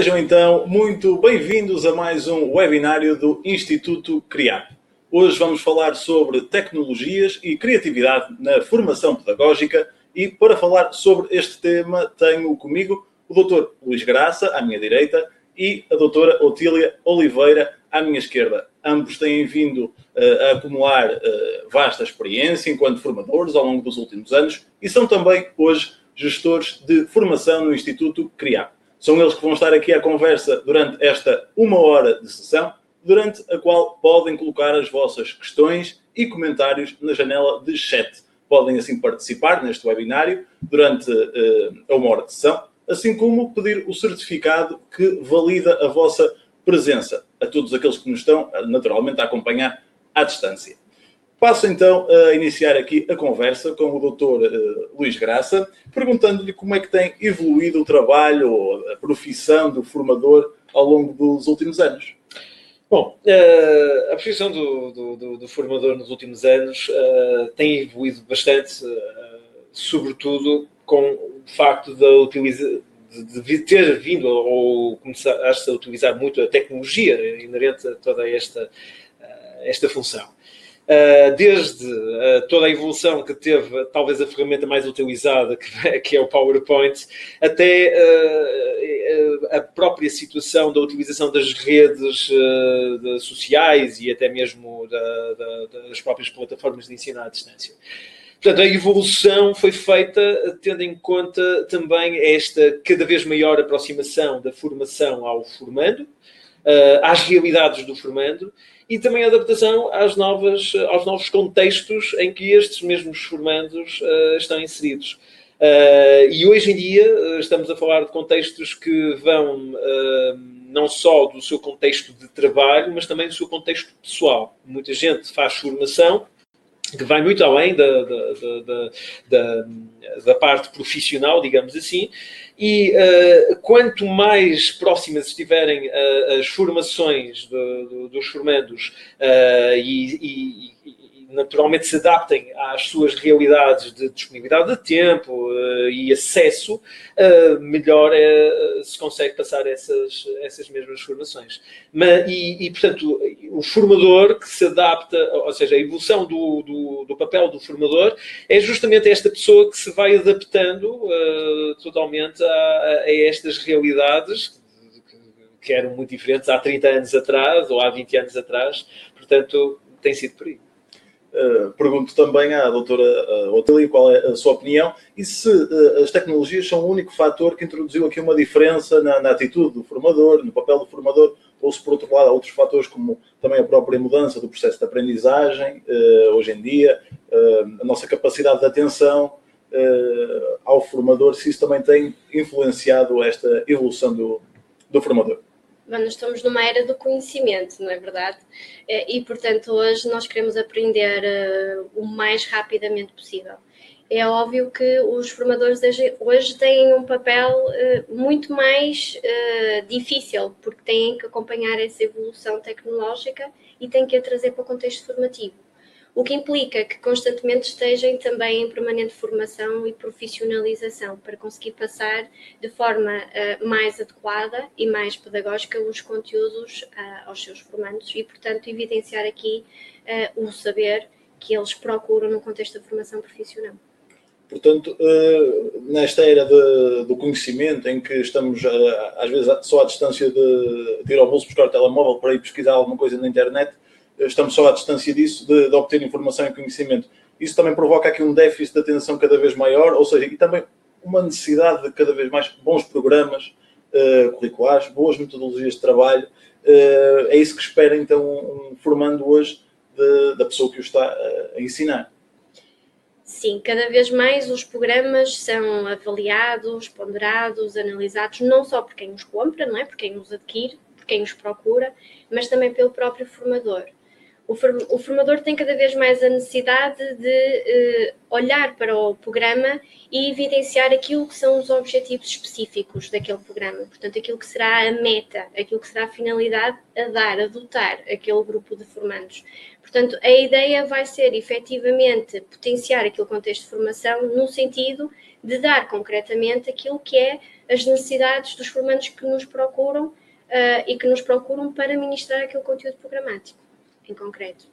Sejam então muito bem-vindos a mais um webinário do Instituto CRIAP. Hoje vamos falar sobre tecnologias e criatividade na formação pedagógica e para falar sobre este tema tenho comigo o Dr. Luís Graça, à minha direita, e a doutora Otília Oliveira, à minha esquerda. Ambos têm vindo uh, a acumular uh, vasta experiência enquanto formadores ao longo dos últimos anos e são também hoje gestores de formação no Instituto CRIAP. São eles que vão estar aqui à conversa durante esta uma hora de sessão, durante a qual podem colocar as vossas questões e comentários na janela de chat. Podem assim participar neste webinário durante uh, uma hora de sessão, assim como pedir o certificado que valida a vossa presença a todos aqueles que nos estão, naturalmente, a acompanhar à distância. Passo então a iniciar aqui a conversa com o Dr. Uh, Luís Graça, perguntando-lhe como é que tem evoluído o trabalho a profissão do formador ao longo dos últimos anos. Bom, uh, a profissão do, do, do, do, formador nos últimos anos uh, tem evoluído bastante, sobretudo com o facto de, utiliza, de ter vindo ou começar a utilizar muito a tecnologia inerente a toda esta, esta função. Uh, desde uh, toda a evolução que teve, talvez a ferramenta mais utilizada, que, que é o PowerPoint, até uh, a própria situação da utilização das redes de, sociais e até mesmo da, da, das próprias plataformas de ensino à distância. Portanto, a evolução foi feita tendo em conta também esta cada vez maior aproximação da formação ao formando, às realidades do formando e também a adaptação às novas, aos novos contextos em que estes mesmos formandos uh, estão inseridos. Uh, e hoje em dia uh, estamos a falar de contextos que vão não só do seu contexto de trabalho, mas também do seu contexto pessoal. Muita gente faz formação que vai muito além da, da, da, da, da parte profissional, digamos assim, e uh, quanto mais próximas estiverem uh, as formações de, de, dos formandos uh, e, e, naturalmente se adaptem às suas realidades de disponibilidade de tempo uh, e acesso, uh, melhor é, se consegue passar essas, essas mesmas formações. Mas, e, e, portanto, o formador que se adapta, ou seja, a evolução do, do, do papel do formador é justamente esta pessoa que se vai adaptando uh, totalmente a, a estas realidades que eram muito diferentes há 30 anos atrás ou há 20 anos atrás, portanto, tem sido por aí. Uh, pergunto também à doutora uh, Otília qual é a sua opinião e se uh, as tecnologias são o único fator que introduziu aqui uma diferença na, na, atitude do formador, no papel do formador, ou se por outro lado há outros fatores como também a própria mudança do processo de aprendizagem hoje em dia, a nossa capacidade de atenção ao formador, se isso também tem influenciado esta evolução do, do formador nós estamos numa era do conhecimento, não é verdade? Eh, e, portanto, hoje nós queremos aprender uh, o mais rapidamente possível. É óbvio que os formadores hoje têm um papel uh, muito mais uh, difícil, porque têm que acompanhar essa evolução tecnológica e têm que a trazer para o contexto formativo o que implica que constantemente estejam também em permanente formação e profissionalização para conseguir passar de forma uh, mais adequada e mais pedagógica os conteúdos uh, aos seus formandos e, portanto, evidenciar aqui uh, o saber que eles procuram no contexto da formação profissional. Portanto, nesta era de, do conhecimento, em que estamos, às vezes, só à distância de, de ir ao bolso buscar o telemóvel para ir pesquisar alguma coisa na internet, estamos só à distância disso, de, de, obter informação e conhecimento. Isso também provoca aqui um déficit de atenção cada vez maior, ou seja, e também uma necessidade de cada vez mais bons programas uh, curriculares, boas metodologias de trabalho. Uh, é isso que espera então um, formando hoje de, da pessoa que o está uh, a ensinar. Sim, cada vez mais os programas são avaliados, ponderados, analisados, não só por quem os compra, não é? por quem os adquire, por quem os procura, mas também pelo próprio formador o, formador tem cada vez mais a necessidade de uh, olhar para o programa e evidenciar aquilo que são os objetivos específicos daquele programa, portanto, aquilo que será a meta, aquilo que será a finalidade a dar, a dotar aquele grupo de formandos. Portanto, a ideia vai ser efetivamente potenciar aquele contexto de formação no sentido de dar concretamente aquilo que é as necessidades dos formandos que nos procuram uh, e que nos procuram para ministrar aquele conteúdo programático, em concreto.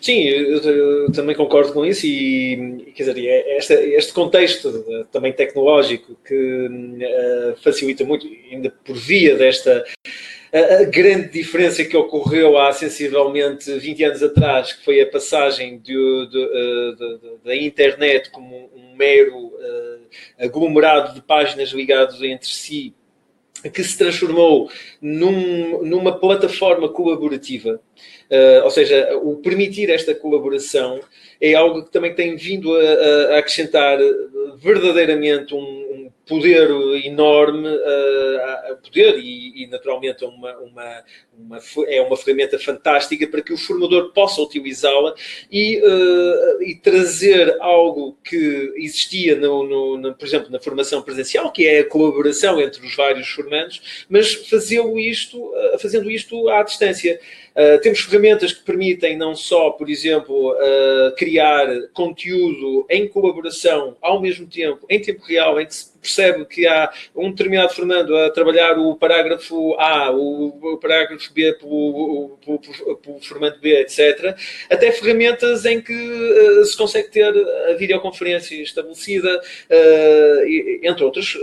Sim, eu, eu, também concordo com isso e, quer dizer, é este, este contexto também tecnológico que uh, facilita muito, ainda por via desta a, grande diferença que ocorreu há sensivelmente 20 anos atrás, que foi a passagem de, da internet como um mero uh, aglomerado de páginas ligadas entre si, que se transformou num, numa plataforma colaborativa. Uh, ou seja, o permitir esta colaboração é algo que também tem vindo a, a acrescentar verdadeiramente um, poder enorme, uh, poder e, e naturalmente uma, uma, uma, é uma ferramenta fantástica para que o formador possa utilizá-la e, uh, e trazer algo que existia, no, no, no, por exemplo, na formação presencial, que é a colaboração entre os vários formandos, mas fazê-lo isto, uh, fazendo isto à distância. Uh, temos ferramentas que permitem não só, por exemplo, criar conteúdo em colaboração ao mesmo tempo, em tempo real, em que se percebe que há um determinado Fernando a trabalhar o parágrafo A, o, parágrafo B pelo, pelo, Fernando B, etc. Até ferramentas em que uh, se consegue ter a videoconferência estabelecida, entre outras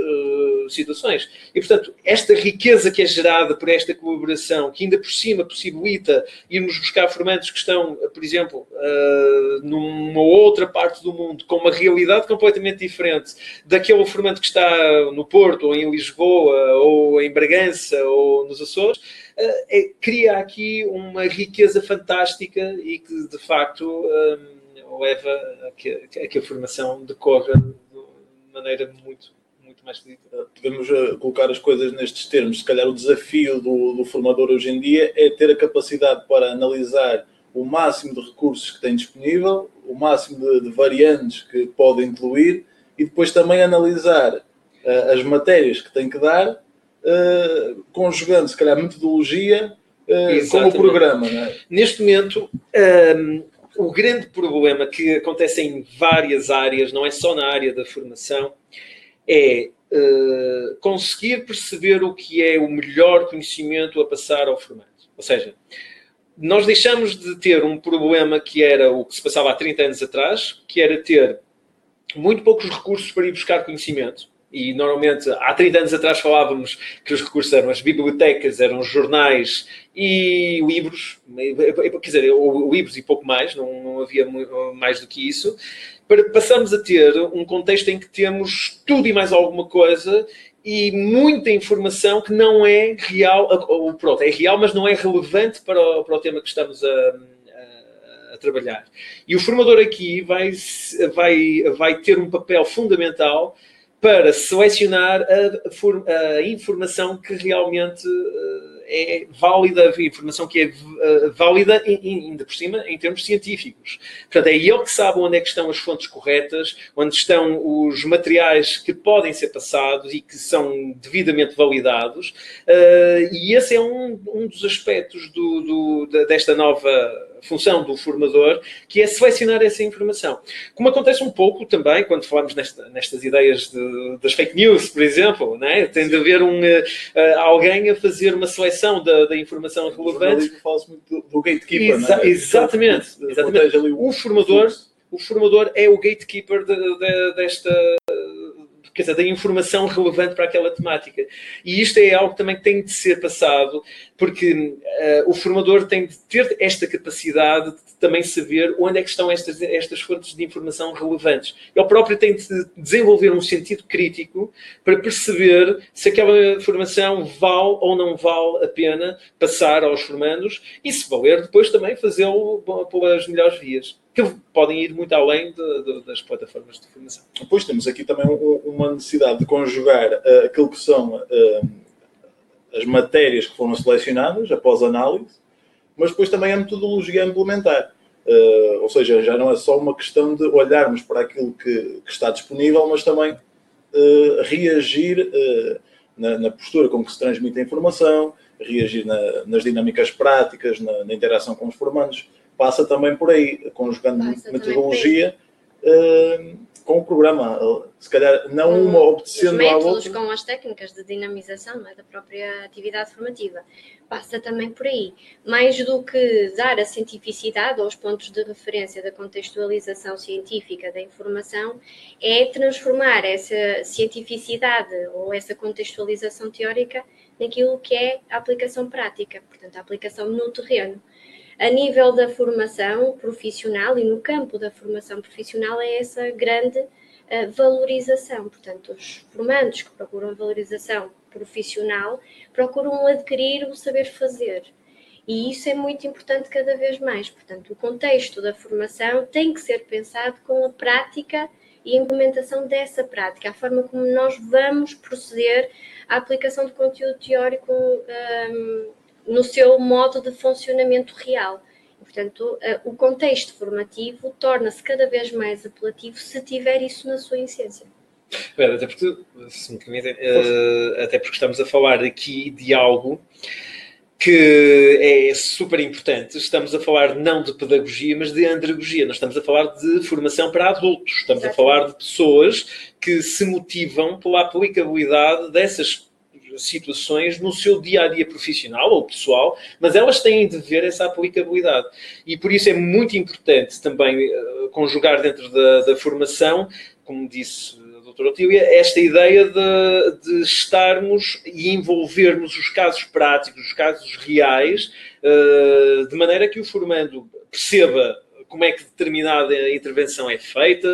situações. E, portanto, esta riqueza que é gerada por esta colaboração, que ainda por cima possibilita irmos buscar formandos que estão, por exemplo, uh, numa outra parte do mundo, com uma realidade completamente diferente daquele formante que está no Porto, ou em Lisboa, ou em Bragança, ou nos Açores, uh, é, cria aqui uma riqueza fantástica e que, de facto, um, leva a que, a que a formação decorra de maneira muito muito mais Podemos uh, colocar as coisas nestes termos. Se calhar o desafio do, do formador hoje em dia é ter a capacidade para analisar o máximo de recursos que tem disponível, o máximo de, de variantes que pode incluir e depois também analisar uh, as matérias que tem que dar, uh, conjugando, se calhar, metodologia uh, com o programa. É? Neste momento, um, ehm, o grande problema que acontece em várias áreas, não é só na área da formação, é uh, conseguir perceber o que é o melhor conhecimento a passar ao formante. Ou seja, nós deixamos de ter um problema que era o que se passava há 30 anos atrás, que era ter muito poucos recursos para ir buscar conhecimento. E normalmente, há 30 anos atrás falávamos que os recursos eram as bibliotecas, eram jornais e livros, quer dizer, livros e pouco mais, não, não havia mais do que isso para passarmos a ter um contexto em que temos tudo e mais alguma coisa e muita informação que não é real, ou pronto, é real, mas não é relevante para o, para o tema que estamos a, trabalhar. E o formador aqui vai, vai, vai ter um papel fundamental para selecionar a, a informação que realmente uh, é válida, a informação que é uh, válida, ainda por cima, em termos científicos. Portanto, é ele que sabe onde é que estão as fontes corretas, onde estão os materiais que podem ser passados e que são devidamente validados. Uh, e esse é um, um dos aspectos do, do, desta nova função do formador, que é selecionar essa informação. Como acontece um pouco também quando falamos nesta, nestas ideias de, das fake news, por exemplo, né? tem de haver um, uh, alguém a fazer uma seleção da, da informação relevante. Fala-se muito do, do gatekeeper, Exa é? Exatamente. exatamente. O, formador, o formador é o gatekeeper de, de, desta quer dizer, da informação relevante para aquela temática. E isto é algo que também tem de ser passado, porque uh, o formador tem de ter esta capacidade de também saber onde é que estão estas, estas fontes de informação relevantes. Ele próprio tem de desenvolver um sentido crítico para perceber se aquela informação vale ou não vale a pena passar aos formandos e, se valer, depois também fazê-lo pelas melhores vias que podem ir muito além de, de, das plataformas de formação. Depois temos aqui também uma necessidade de conjugar uh, aquilo que são uh, as matérias que foram selecionadas após análise, mas depois também a metodologia a implementar. Uh, ou seja, já não é só uma questão de olharmos para aquilo que, que está disponível, mas também reagir na, na, postura com que se transmite a informação, reagir na, nas dinâmicas práticas, na, na interação com os formandos passa também por aí, conjugando passa metodologia uh, com o programa, se calhar não uma obedecendo à outra. com as técnicas de dinamização é, da própria atividade formativa. Passa também por aí. Mais do que dar a cientificidade aos pontos de referência da contextualização científica da informação, é transformar essa cientificidade ou essa contextualização teórica naquilo que é a aplicação prática, portanto, a aplicação no terreno. A nível da formação profissional e no campo da formação profissional é essa grande uh, valorização. Portanto, os formandos que procuram valorização profissional procuram adquirir o saber fazer. E isso é muito importante cada vez mais. Portanto, o contexto da formação tem que ser pensado com a prática e a implementação dessa prática, a forma como nós vamos proceder à aplicação de conteúdo teórico um, no seu modo de funcionamento real. Portanto, uh, o contexto formativo torna-se cada vez mais apelativo se tiver isso na sua essência. Até porque, se me permitem, uh, até porque estamos a falar aqui de algo que é super importante. Estamos a falar não de pedagogia, mas de andragogia. Nós estamos a falar de formação para adultos. Estamos Exatamente. a falar de pessoas que se motivam pela aplicabilidade dessas situações no seu dia a dia profissional ou pessoal, mas elas têm de ver essa aplicabilidade. E por isso é muito importante também uh, conjugar dentro da, da formação, como disse doutora Otília, esta ideia de, de, estarmos e envolvermos os casos práticos, os casos reais, uh, de maneira que o formando perceba como é que determinada intervenção é feita,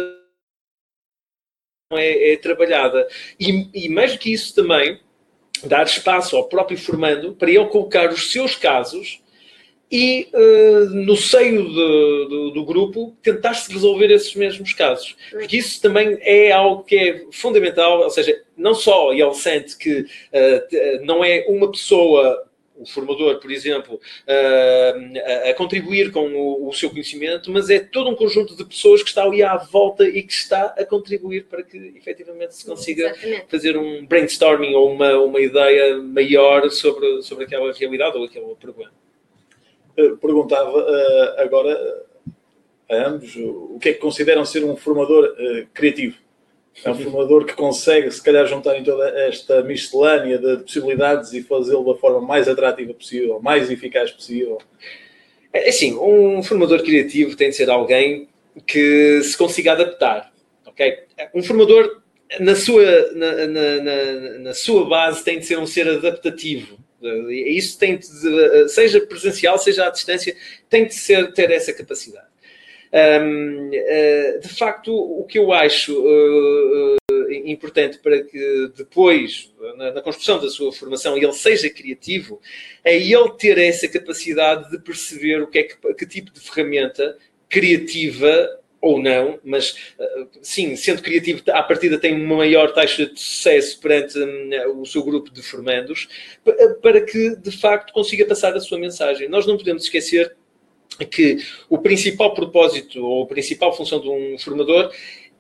é, é trabalhada. E, e mais do que isso também, dar espaço ao próprio formando para ele colocar os seus casos e, uh, no seio de, do grupo, tentar-se resolver esses mesmos casos. Porque isso também é algo que é fundamental, ou seja, não só ele sente que uh, não é uma pessoa o formador, por exemplo, a, a contribuir com o, o, seu conhecimento, mas é todo um conjunto de pessoas que está ali à volta e que está a contribuir para que efetivamente se consiga Exatamente. fazer um brainstorming ou uma, uma ideia maior sobre, sobre aquela realidade ou aquele problema. Eh, perguntava uh, agora a ambos o que é que consideram ser um formador uh, criativo. É um formador que consegue, se calhar, juntar em toda esta miscelânea de possibilidades e fazê-lo da forma mais atrativa possível, mais eficaz possível. É, é assim, um formador criativo tem de ser alguém que se consiga adaptar, ok? Um formador, na sua, na, na, na, na sua base, tem de ser um ser adaptativo. Isso tem de, seja presencial, seja à distância, tem de ser, ter essa capacidade. Eh, de facto, o que eu acho uh, importante para que depois, na, construção da sua formação, ele seja criativo, é ele ter essa capacidade de perceber o que é que, que tipo de ferramenta criativa ou não, mas sim, sendo criativo, à partida tem uma maior taxa de sucesso perante um, o seu grupo de formandos, para que de facto consiga passar a sua mensagem. Nós não podemos esquecer que o principal propósito ou a principal função de um formador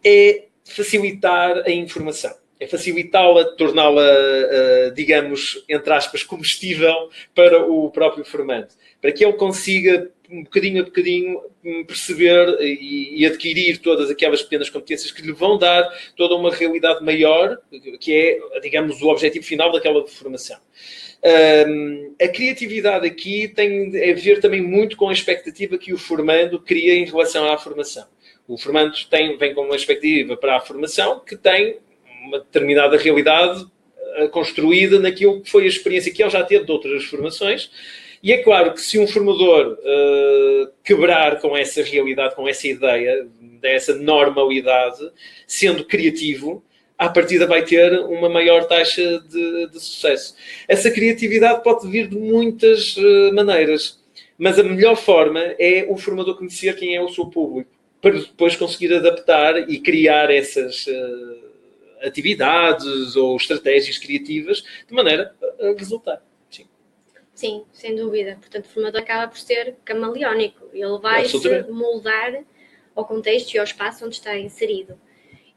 é facilitar a informação. É facilitá-la, torná-la, uh, digamos, entre aspas, comestível para o próprio formando. Para que ele consiga, um bocadinho a bocadinho, perceber e, e, adquirir todas aquelas pequenas competências que lhe vão dar toda uma realidade maior, que é, digamos, o objetivo final daquela formação. Um, a criatividade aqui tem a ver também muito com a expectativa que o formando cria em relação à formação. O formando tem, vem com uma expectativa para a formação que tem uma determinada realidade eh, construída naquilo que foi a experiência que ele já teve de outras formações. E é claro que se um formador uh, quebrar com essa realidade, com essa ideia, dessa normalidade, sendo criativo, à partida vai ter uma maior taxa de, de sucesso. Essa criatividade pode vir de muitas uh, maneiras, mas a melhor forma é o formador conhecer quem é o seu público, para depois conseguir adaptar e criar essas uh, atividades ou estratégias criativas de maneira a resultar. Sim. Sim, sem dúvida. Portanto, o formador acaba por ser camaleónico. Ele vai se moldar ao contexto e ao espaço onde está inserido.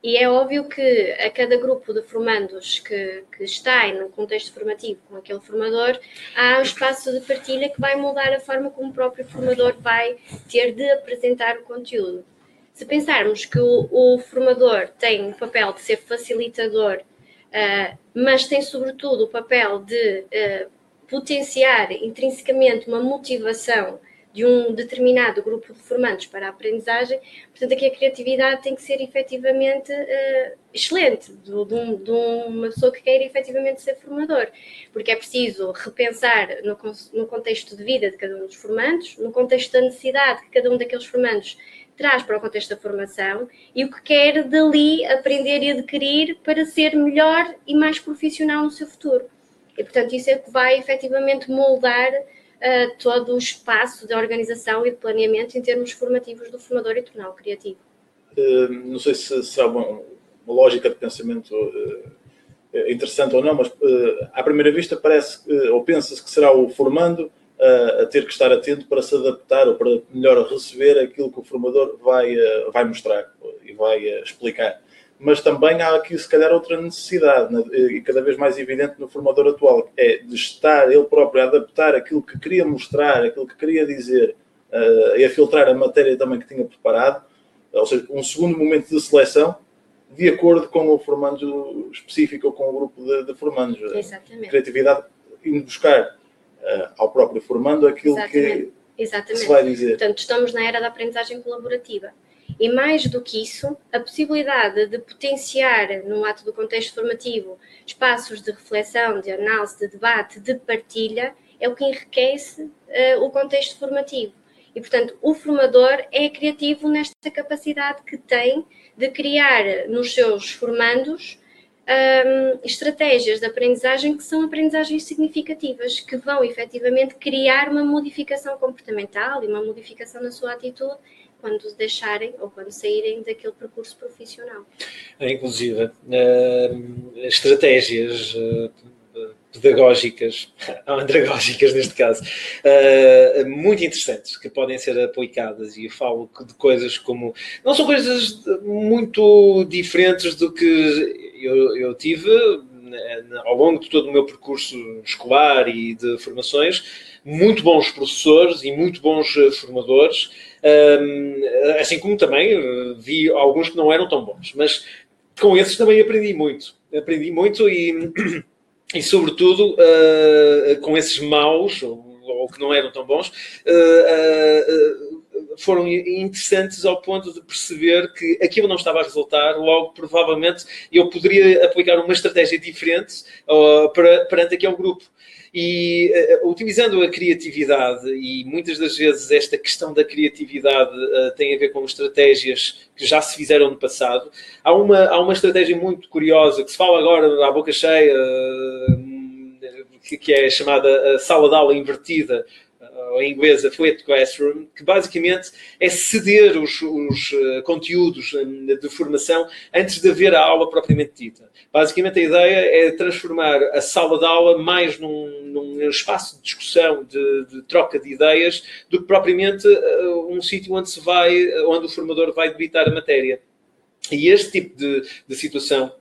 E é óbvio que a cada grupo de formandos que, que está no contexto formativo com aquele formador, há um espaço de partilha que vai mudar a forma como o próprio formador vai ter de apresentar o conteúdo. Se pensarmos que o, o formador tem o papel de ser facilitador, uh, mas tem sobretudo o papel de uh, potenciar intrinsecamente uma motivação de um determinado grupo de formandos para a aprendizagem, portanto, aqui a criatividade tem que ser efetivamente uh, excelente, de, de, um, de, uma pessoa que queira efetivamente ser formador, porque é preciso repensar no, no contexto de vida de cada um dos formandos, no contexto da necessidade que cada um daqueles formandos traz para o contexto da formação e o que quer dali aprender e adquirir para ser melhor e mais profissional no seu futuro. E, portanto, isso é que vai efetivamente moldar uh, todo o espaço de organização e de planeamento em termos formativos do formador e torná-lo criativo. Uh, não sei se será uma, uma lógica de pensamento uh, interessante ou não, mas à primeira vista parece ou pensa-se que será o formando a ter que estar atento para se adaptar ou para melhor receber aquilo que o formador vai, vai mostrar e vai explicar mas também há aqui, se calhar, outra necessidade, né, e cada vez mais evidente no formador atual, é de estar ele próprio a adaptar aquilo que queria mostrar, aquilo que queria dizer, uh, e a filtrar a matéria também que tinha preparado, ou seja, um segundo momento de seleção, de acordo com o formando específico ou com o grupo de, de formandos. Exatamente. Criatividade, indo buscar uh, ao próprio formando aquilo Exatamente. que Exatamente. se vai dizer. Portanto, estamos na era da aprendizagem colaborativa e mais do que isso, a possibilidade de potenciar, no ato do contexto formativo, espaços de reflexão, de análise, de debate, de partilha, é o que enriquece uh, o contexto formativo. E, portanto, o formador é criativo nesta capacidade que tem de criar nos seus formandos um, ehm, estratégias de aprendizagem que são aprendizagens significativas, que vão efetivamente criar uma modificação comportamental e uma modificação na sua atitude quando deixarem ou quando saírem daquele percurso profissional. É, inclusive, uh, estratégias uh, pedagógicas, ou andragógicas neste caso, uh, muito interessantes que podem ser aplicadas e eu falo de coisas como. Não são coisas muito diferentes do que eu, eu tive ao longo de todo o meu percurso escolar e de formações, muito bons professores e muito bons formadores assim como também eh, vi alguns que não eram tão bons, mas com esses também aprendi muito. Aprendi muito e, e sobretudo, uh, com esses maus, ou, que não eram tão bons, uh, uh, foram interessantes ao ponto de perceber que aquilo não estava a resultar, logo, provavelmente, eu poderia aplicar uma estratégia diferente para, perante aquele grupo. E uh, utilizando a criatividade, e muitas das vezes esta questão da criatividade uh, tem a ver com estratégias que já se fizeram no passado, há uma, há uma estratégia muito curiosa que se fala agora à boca cheia, uh, que, é chamada sala de aula invertida, ou em inglês a Flipped Classroom, que basicamente é ceder os, os conteúdos uh, de formação antes de haver a aula propriamente dita. Basicamente a ideia é transformar a sala de aula mais num, num espaço de discussão, de, de, troca de ideias, do que propriamente uh, um sítio onde se vai, onde o formador vai debitar a matéria. E este tipo de, de situação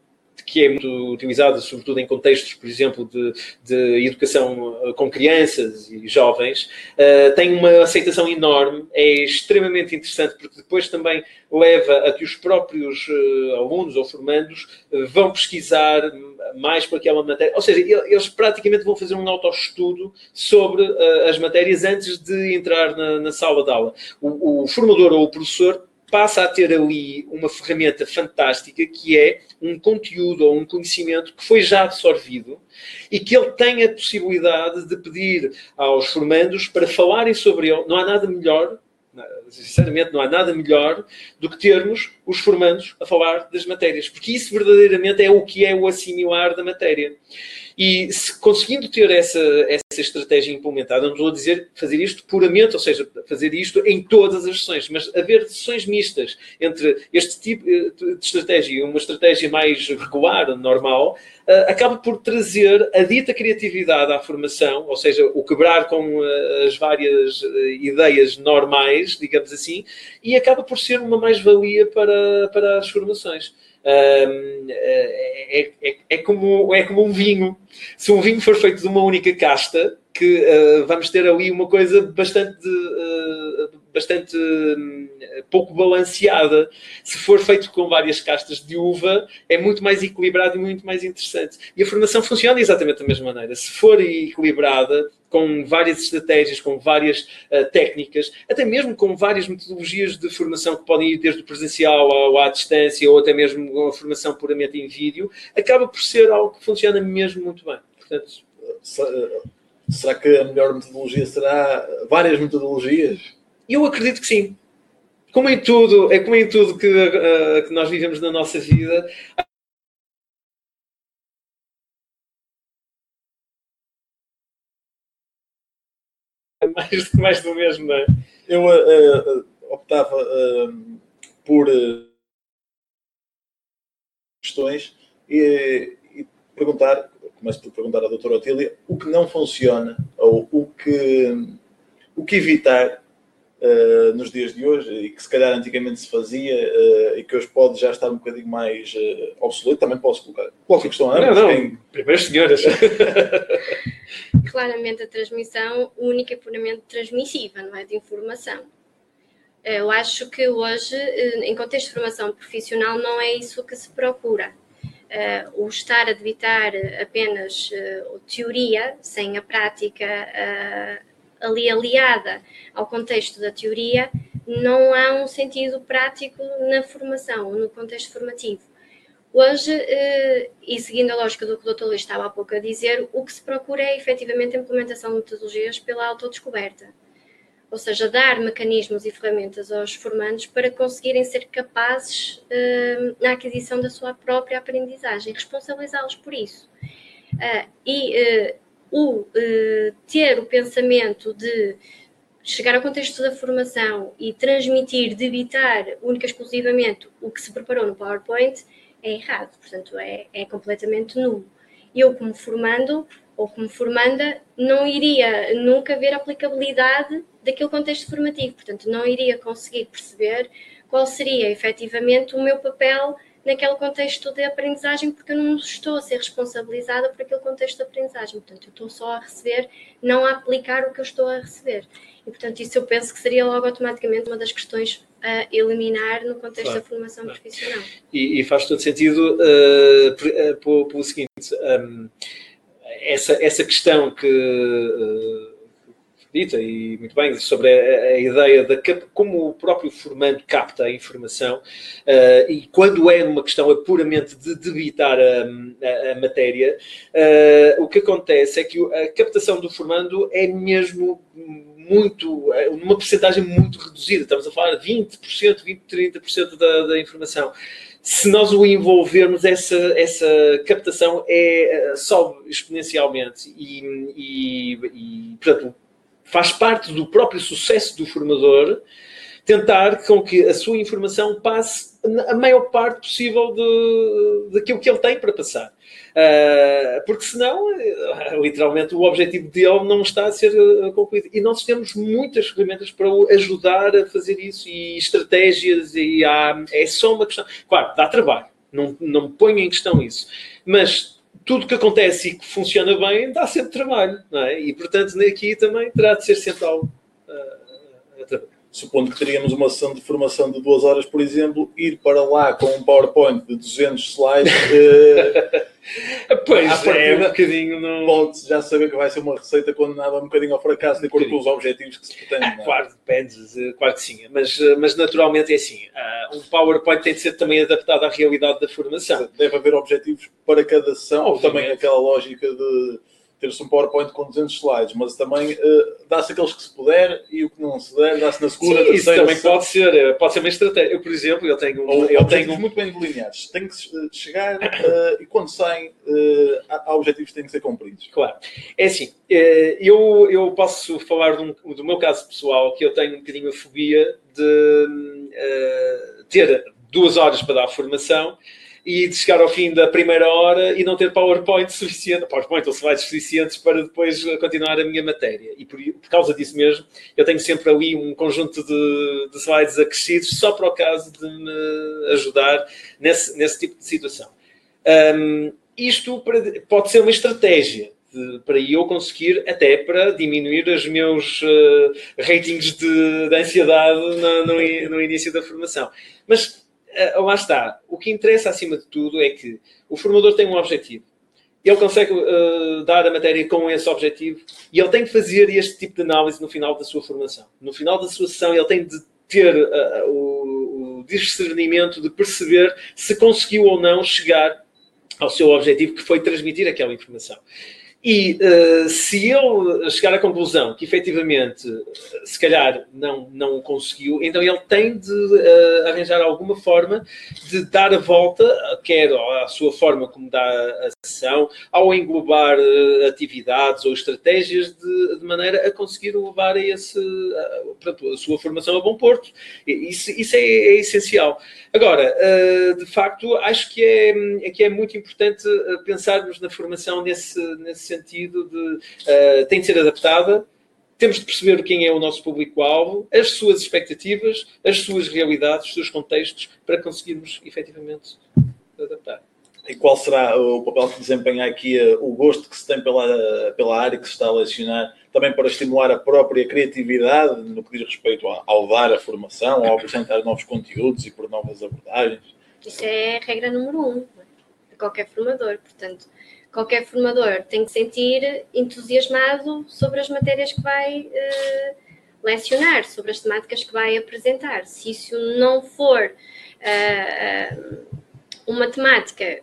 que é muito utilizada, sobretudo em contextos, por exemplo, de, de educação eh, com crianças e jovens, uh, tem uma aceitação enorme, é extremamente interessante, porque depois também leva a que os próprios uh, alunos ou formandos uh, vão pesquisar mais para aquela matéria, ou seja, eles praticamente vão fazer um autoestudo sobre as matérias antes de entrar na, na sala de aula. O, o formador ou o professor passa a ter ali uma ferramenta fantástica que é um conteúdo ou um conhecimento que foi já absorvido e que ele tem a possibilidade de pedir aos formandos para falarem sobre ele. Não há nada melhor, sinceramente, não há nada melhor do que termos os formandos a falar das matérias, porque isso verdadeiramente é o que é o assimilar da matéria. E se conseguindo ter essa, essa estratégia implementada, não estou a dizer fazer isto puramente, ou seja, fazer isto em todas as sessões, mas haver sessões mistas entre este tipo eh, de estratégia e uma estratégia mais regular, normal, eh, acaba por trazer a dita criatividade à formação, ou seja, o quebrar com eh, as várias ideias normais, digamos assim, e acaba por ser uma mais-valia para, para as formações. Um, é, é, é, como, é como um vinho. Se um vinho for feito de uma única casta, que uh, vamos ter ali uma coisa bastante, uh, bastante pouco balanceada. Se for feito com várias castas de uva, é muito mais equilibrado e muito mais interessante. E a formação funciona exatamente da mesma maneira. Se for equilibrada, com várias estratégias, com várias uh, técnicas, até mesmo com várias metodologias de formação que podem ir desde o presencial ao, à distância ou até mesmo a formação puramente em vídeo, acaba por ser algo que funciona mesmo muito bem. Portanto, será que a melhor metodologia será várias metodologias? Eu acredito que sim. Como em tudo, é como em tudo que, uh, que nós vivemos na nossa vida, mais, mais do mesmo, não é? Eu uh, optava uh, por questões e, e, perguntar, começo por perguntar à doutora Otília, o que não funciona ou o que, o que evitar uh, nos dias de hoje e que se calhar antigamente se fazia uh, e que hoje pode já estar um bocadinho mais uh, obsoleto, também posso colocar. Qual a questão é? Não, não, quem... primeiro senhoras. Claramente a transmissão única e puramente transmissiva, não é? De informação. Eu acho que hoje, em contexto de formação profissional, não é isso que se procura. Uh, o estar a debitar apenas uh, teoria, sem a prática ali aliada ao contexto da teoria, não há um sentido prático na formação, no contexto formativo. Hoje, eh, e seguindo a lógica do que o Dr. Luís estava há pouco a dizer, o que se procura é efetivamente a implementação de metodologias pela autodescoberta. Ou seja, dar mecanismos e ferramentas aos formandos para conseguirem ser capazes eh, na aquisição da sua própria aprendizagem, responsabilizá-los por isso. Uh, e o uh, ter o pensamento de chegar ao contexto da formação e transmitir, debitar única e exclusivamente o que se preparou no PowerPoint é errado, portanto é, é completamente nulo. Eu, como formando ou como formanda, não iria nunca ver a aplicabilidade daquele contexto formativo, portanto não iria conseguir perceber qual seria efetivamente o meu papel naquele contexto de aprendizagem, porque eu não estou a ser responsabilizada por aquele contexto de aprendizagem. Portanto, eu estou só a receber, não a aplicar o que eu estou a receber. E, portanto, isso eu penso que seria logo automaticamente uma das questões a eliminar no contexto claro, da formação claro. profissional. E, e, faz todo sentido uh, pelo, pelo seguinte: um, essa, essa questão que. Uh, dita e muito bem sobre a, a ideia de como o próprio formando capta a informação uh, e quando é uma questão puramente de debitar a, a, a matéria, uh, o que acontece é que a captação do formando é mesmo muito, é uma porcentagem muito reduzida, estamos a falar de 20%, 20, 30% da, da informação. Se nós o envolvermos, essa, essa captação é, sobe exponencialmente. E, e, e portanto, faz parte do próprio sucesso do formador tentar com que a sua informação passe a maior parte possível de, daquilo que ele tem para passar. Uh, porque senão, literalmente, o objetivo dele não está a ser uh, concluído. E nós temos muitas ferramentas para o ajudar a fazer isso e estratégias, e há, é só uma questão. Claro, dá trabalho, não, não ponho em questão isso. Mas tudo que acontece e que funciona bem dá sempre trabalho, não é? E portanto, aqui também terá de ser sempre algo uh, a trabalhar supondo que teríamos uma sessão de formação de duas horas, por exemplo, ir para lá com um PowerPoint de 200 slides. Eh, pois é, um bocadinho não. Pode já saber que vai ser uma receita condenada um bocadinho ao fracasso, de acordo com os objetivos que se pretende. Ah, claro, depende, eh, claro que sim. Mas, eh, mas naturalmente é assim: uh, um PowerPoint tem de ser também adaptado à realidade da formação. Deve haver objetivos para cada sessão, ou também aquela lógica de ter-se um PowerPoint com 200 slides, mas também uh, dá-se aqueles que se puder e o que não se der, dá-se na segunda, Sim, isso também pode ser, eh, pode ser uma estratégia. Eu, por exemplo, eu tenho... Ou, eu tenho muito bem delineados. Tem que eh, chegar uh, e quando saem, uh, há objetivos que têm que ser cumpridos. Claro. É assim, eu, eu posso falar um, do meu caso pessoal, que eu tenho um bocadinho a fobia de ter duas horas para dar a formação e chegar ao fim da primeira hora e não ter PowerPoint suficiente, PowerPoint ou slides suficientes para depois continuar a minha matéria. E por, por causa disso mesmo, eu tenho sempre ali um conjunto de, de slides acrescidos só para o caso de me ajudar nesse, nesse tipo de situação. Um, isto pode ser uma estratégia de, para eu conseguir, até para diminuir os meus uh, ratings de, de ansiedade no, no, no, início da formação. Mas uh, lá está. O que interessa acima de tudo é que o formador tem um objetivo. Ele consegue uh, dar a matéria com esse objetivo e ele tem que fazer este tipo de análise no final da sua formação. No final da sua sessão, ele tem de ter o, o discernimento de perceber se conseguiu ou não chegar ao seu objetivo, que foi transmitir aquela informação. E uh, se ele chegar à conclusão que efetivamente, se calhar, não, não o conseguiu, então ele tem de uh, arranjar alguma forma de dar a volta, quer à sua forma como dá a sessão, ao englobar uh, atividades ou estratégias de, de, maneira a conseguir levar a, esse, a, a sua formação a bom porto. Isso, isso é, é essencial. Agora, de facto, acho que é, que é muito importante pensarmos na formação nesse, nesse sentido de uh, tem de ser adaptada, temos de perceber quem é o nosso público-alvo, as suas expectativas, as suas realidades, os seus contextos, para conseguirmos efetivamente adaptar. E qual será o papel que desempenha aqui eh, o gosto que se tem pela, pela área que se está a lecionar, também para estimular a própria criatividade no que diz respeito ao, dar a formação, ao apresentar novos conteúdos e por novas abordagens? Isso é a regra número um de qualquer formador. Portanto, qualquer formador tem que sentir entusiasmado sobre as matérias que vai uh, lecionar, sobre as temáticas que vai apresentar. Se isso não for uh, uma temática,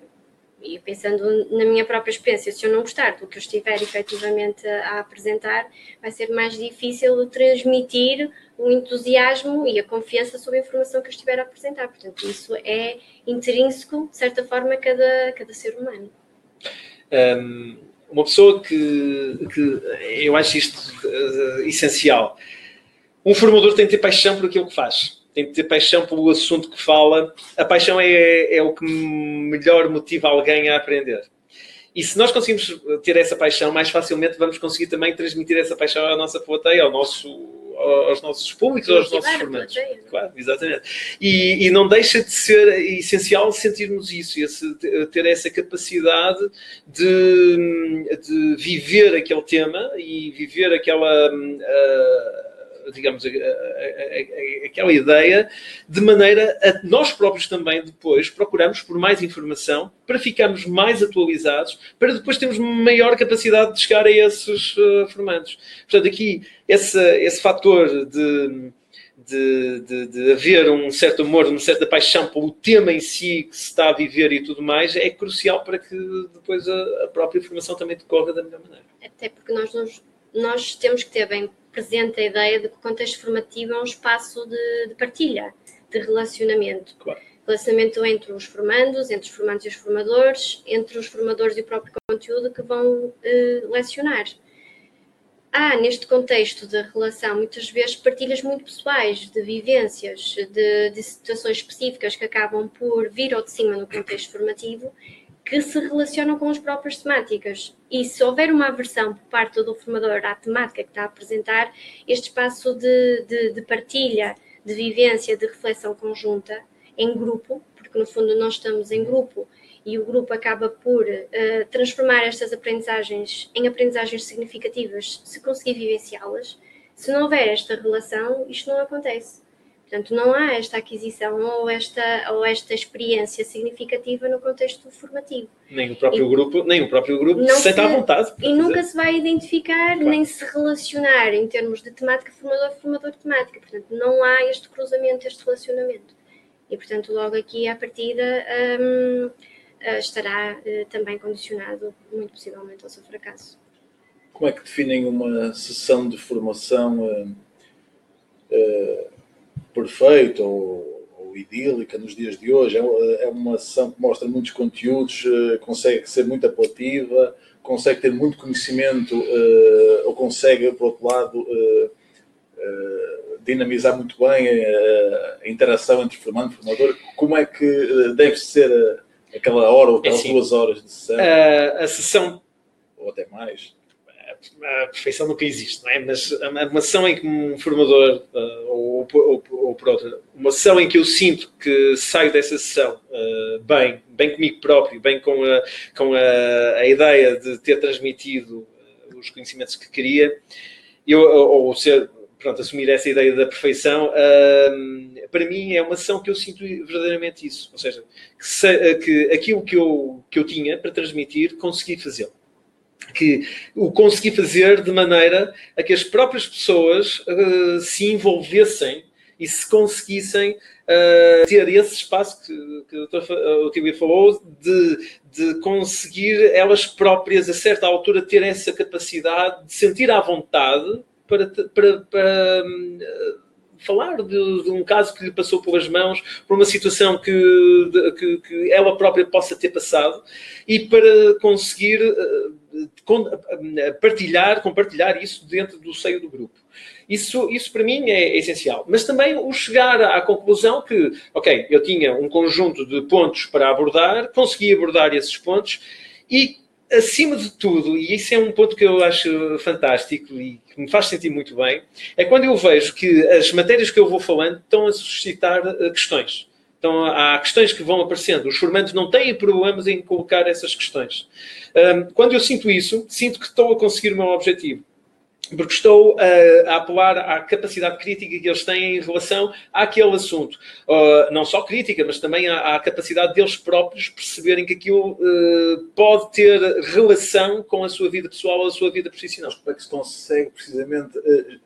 e pensando na minha própria experiência, se eu não gostar do que eu estiver efetivamente a, apresentar, vai ser mais difícil transmitir o entusiasmo e a confiança sobre a informação que eu estiver a apresentar. Portanto, isso é intrínseco, de certa forma, a cada, cada ser humano. Um, uma pessoa que, que eu acho isto uh, essencial. Um formador tem de ter paixão por aquilo que faz, tem de ter paixão pelo assunto que fala. A paixão é, é o que melhor motiva alguém a aprender. E se nós conseguimos ter essa paixão, mais facilmente vamos conseguir também transmitir essa paixão à nossa plateia, ao nosso aos nossos públicos, aos nossos formandos. Claro, exatamente. E, e, não deixa de ser essencial sentirmos isso, esse, ter essa capacidade de, de viver aquele tema e viver aquela. Uh, digamos, a, a, aquela ideia, de maneira a nós próprios também depois procuramos por mais informação para ficarmos mais atualizados, para depois termos maior capacidade de chegar a esses uh, formandos. Portanto, aqui esse, esse fator de, de, de, de, haver um certo amor, uma certa paixão pelo tema em si que se está a viver e tudo mais, é crucial para que depois a, a própria formação também decorra da melhor maneira. Até porque nós, nos, nós temos que ter bem presente a ideia de que o contexto formativo é um espaço de, de partilha, de relacionamento. Claro. Relacionamento entre os formandos, entre os formandos e os formadores, entre os formadores e o próprio conteúdo que vão eh, lecionar. Há, neste contexto de relação, muitas vezes partilhas muito pessoais, de vivências, de, de situações específicas que acabam por vir ao de cima no contexto formativo que se relacionam com as próprias temáticas. E se houver uma aversão por parte do formador à temática que está a apresentar, este espaço de, de, de partilha, de vivência, de reflexão conjunta, em grupo, porque no fundo nós estamos em grupo e o grupo acaba por uh, transformar estas aprendizagens em aprendizagens significativas se conseguir vivenciá-las. Se não houver esta relação, isto não acontece. Portanto, não há esta aquisição ou esta, ou esta experiência significativa no contexto formativo. Nem o próprio e, grupo, nem o próprio grupo se sente à vontade. E nunca se vai identificar claro. nem se relacionar em termos de temática formador, formador temática. Portanto, não há este cruzamento, este relacionamento. E, portanto, logo aqui à partida hum, eh, estará uh, também condicionado, muito possivelmente, ao seu fracasso. Como é que definem uma sessão de formação? Uh, uh perfeita ou, ou, idílica nos dias de hoje. É, é uma sessão que mostra muitos conteúdos, uh, consegue ser muito apelativa, consegue ter muito conhecimento uh, ou consegue, por outro lado, uh, dinamizar muito bem a, a, interação entre formando e formador. Como é que deve ser aquela hora ou aquelas é assim, duas horas de sessão? a sessão. Ou até mais a perfeição nunca existe, não é? Mas uma ação em que um formador, uh, ou, ou, ou, por outra, uma ação em que eu sinto que saio dessa sessão uh, bem, bem comigo próprio, bem com a, com a, a ideia de ter transmitido uh, os conhecimentos que queria, eu, ou ser, pronto, assumir essa ideia da perfeição, para mim é uma ação que eu sinto verdadeiramente isso. Ou seja, que, se, que aquilo que eu, que eu tinha para transmitir, consegui fazê-lo que o consegui fazer de maneira a que as próprias pessoas uh, se envolvessem e se conseguissem uh, ter esse espaço que, que o Dr. Tilly falou, de, de conseguir elas próprias, a certa altura, ter essa capacidade de sentir à vontade para, para, para uh, falar de, de, um caso que lhe passou pelas mãos, por uma situação que, de, que, que, ela própria possa ter passado, e para conseguir partilhar, compartilhar isso dentro do seio do grupo. Isso, isso para mim é, é essencial. Mas também o chegar à conclusão que, ok, eu tinha um conjunto de pontos para abordar, consegui abordar esses pontos e acima de tudo, e isso é um ponto que eu acho fantástico e que me faz sentir muito bem, é quando eu vejo que as matérias que eu vou falando estão a suscitar eh, questões. Então, há questões que vão aparecendo. Os formandos não têm problemas em colocar essas questões. Quando eu sinto isso, sinto que estou a conseguir o meu objetivo porque estou uh, a apelar à capacidade crítica que eles têm em relação àquele assunto. Uh, não só crítica, mas também à, à, capacidade deles próprios perceberem que aquilo uh, pode ter relação com a sua vida pessoal ou a sua vida profissional. Como é que se consegue precisamente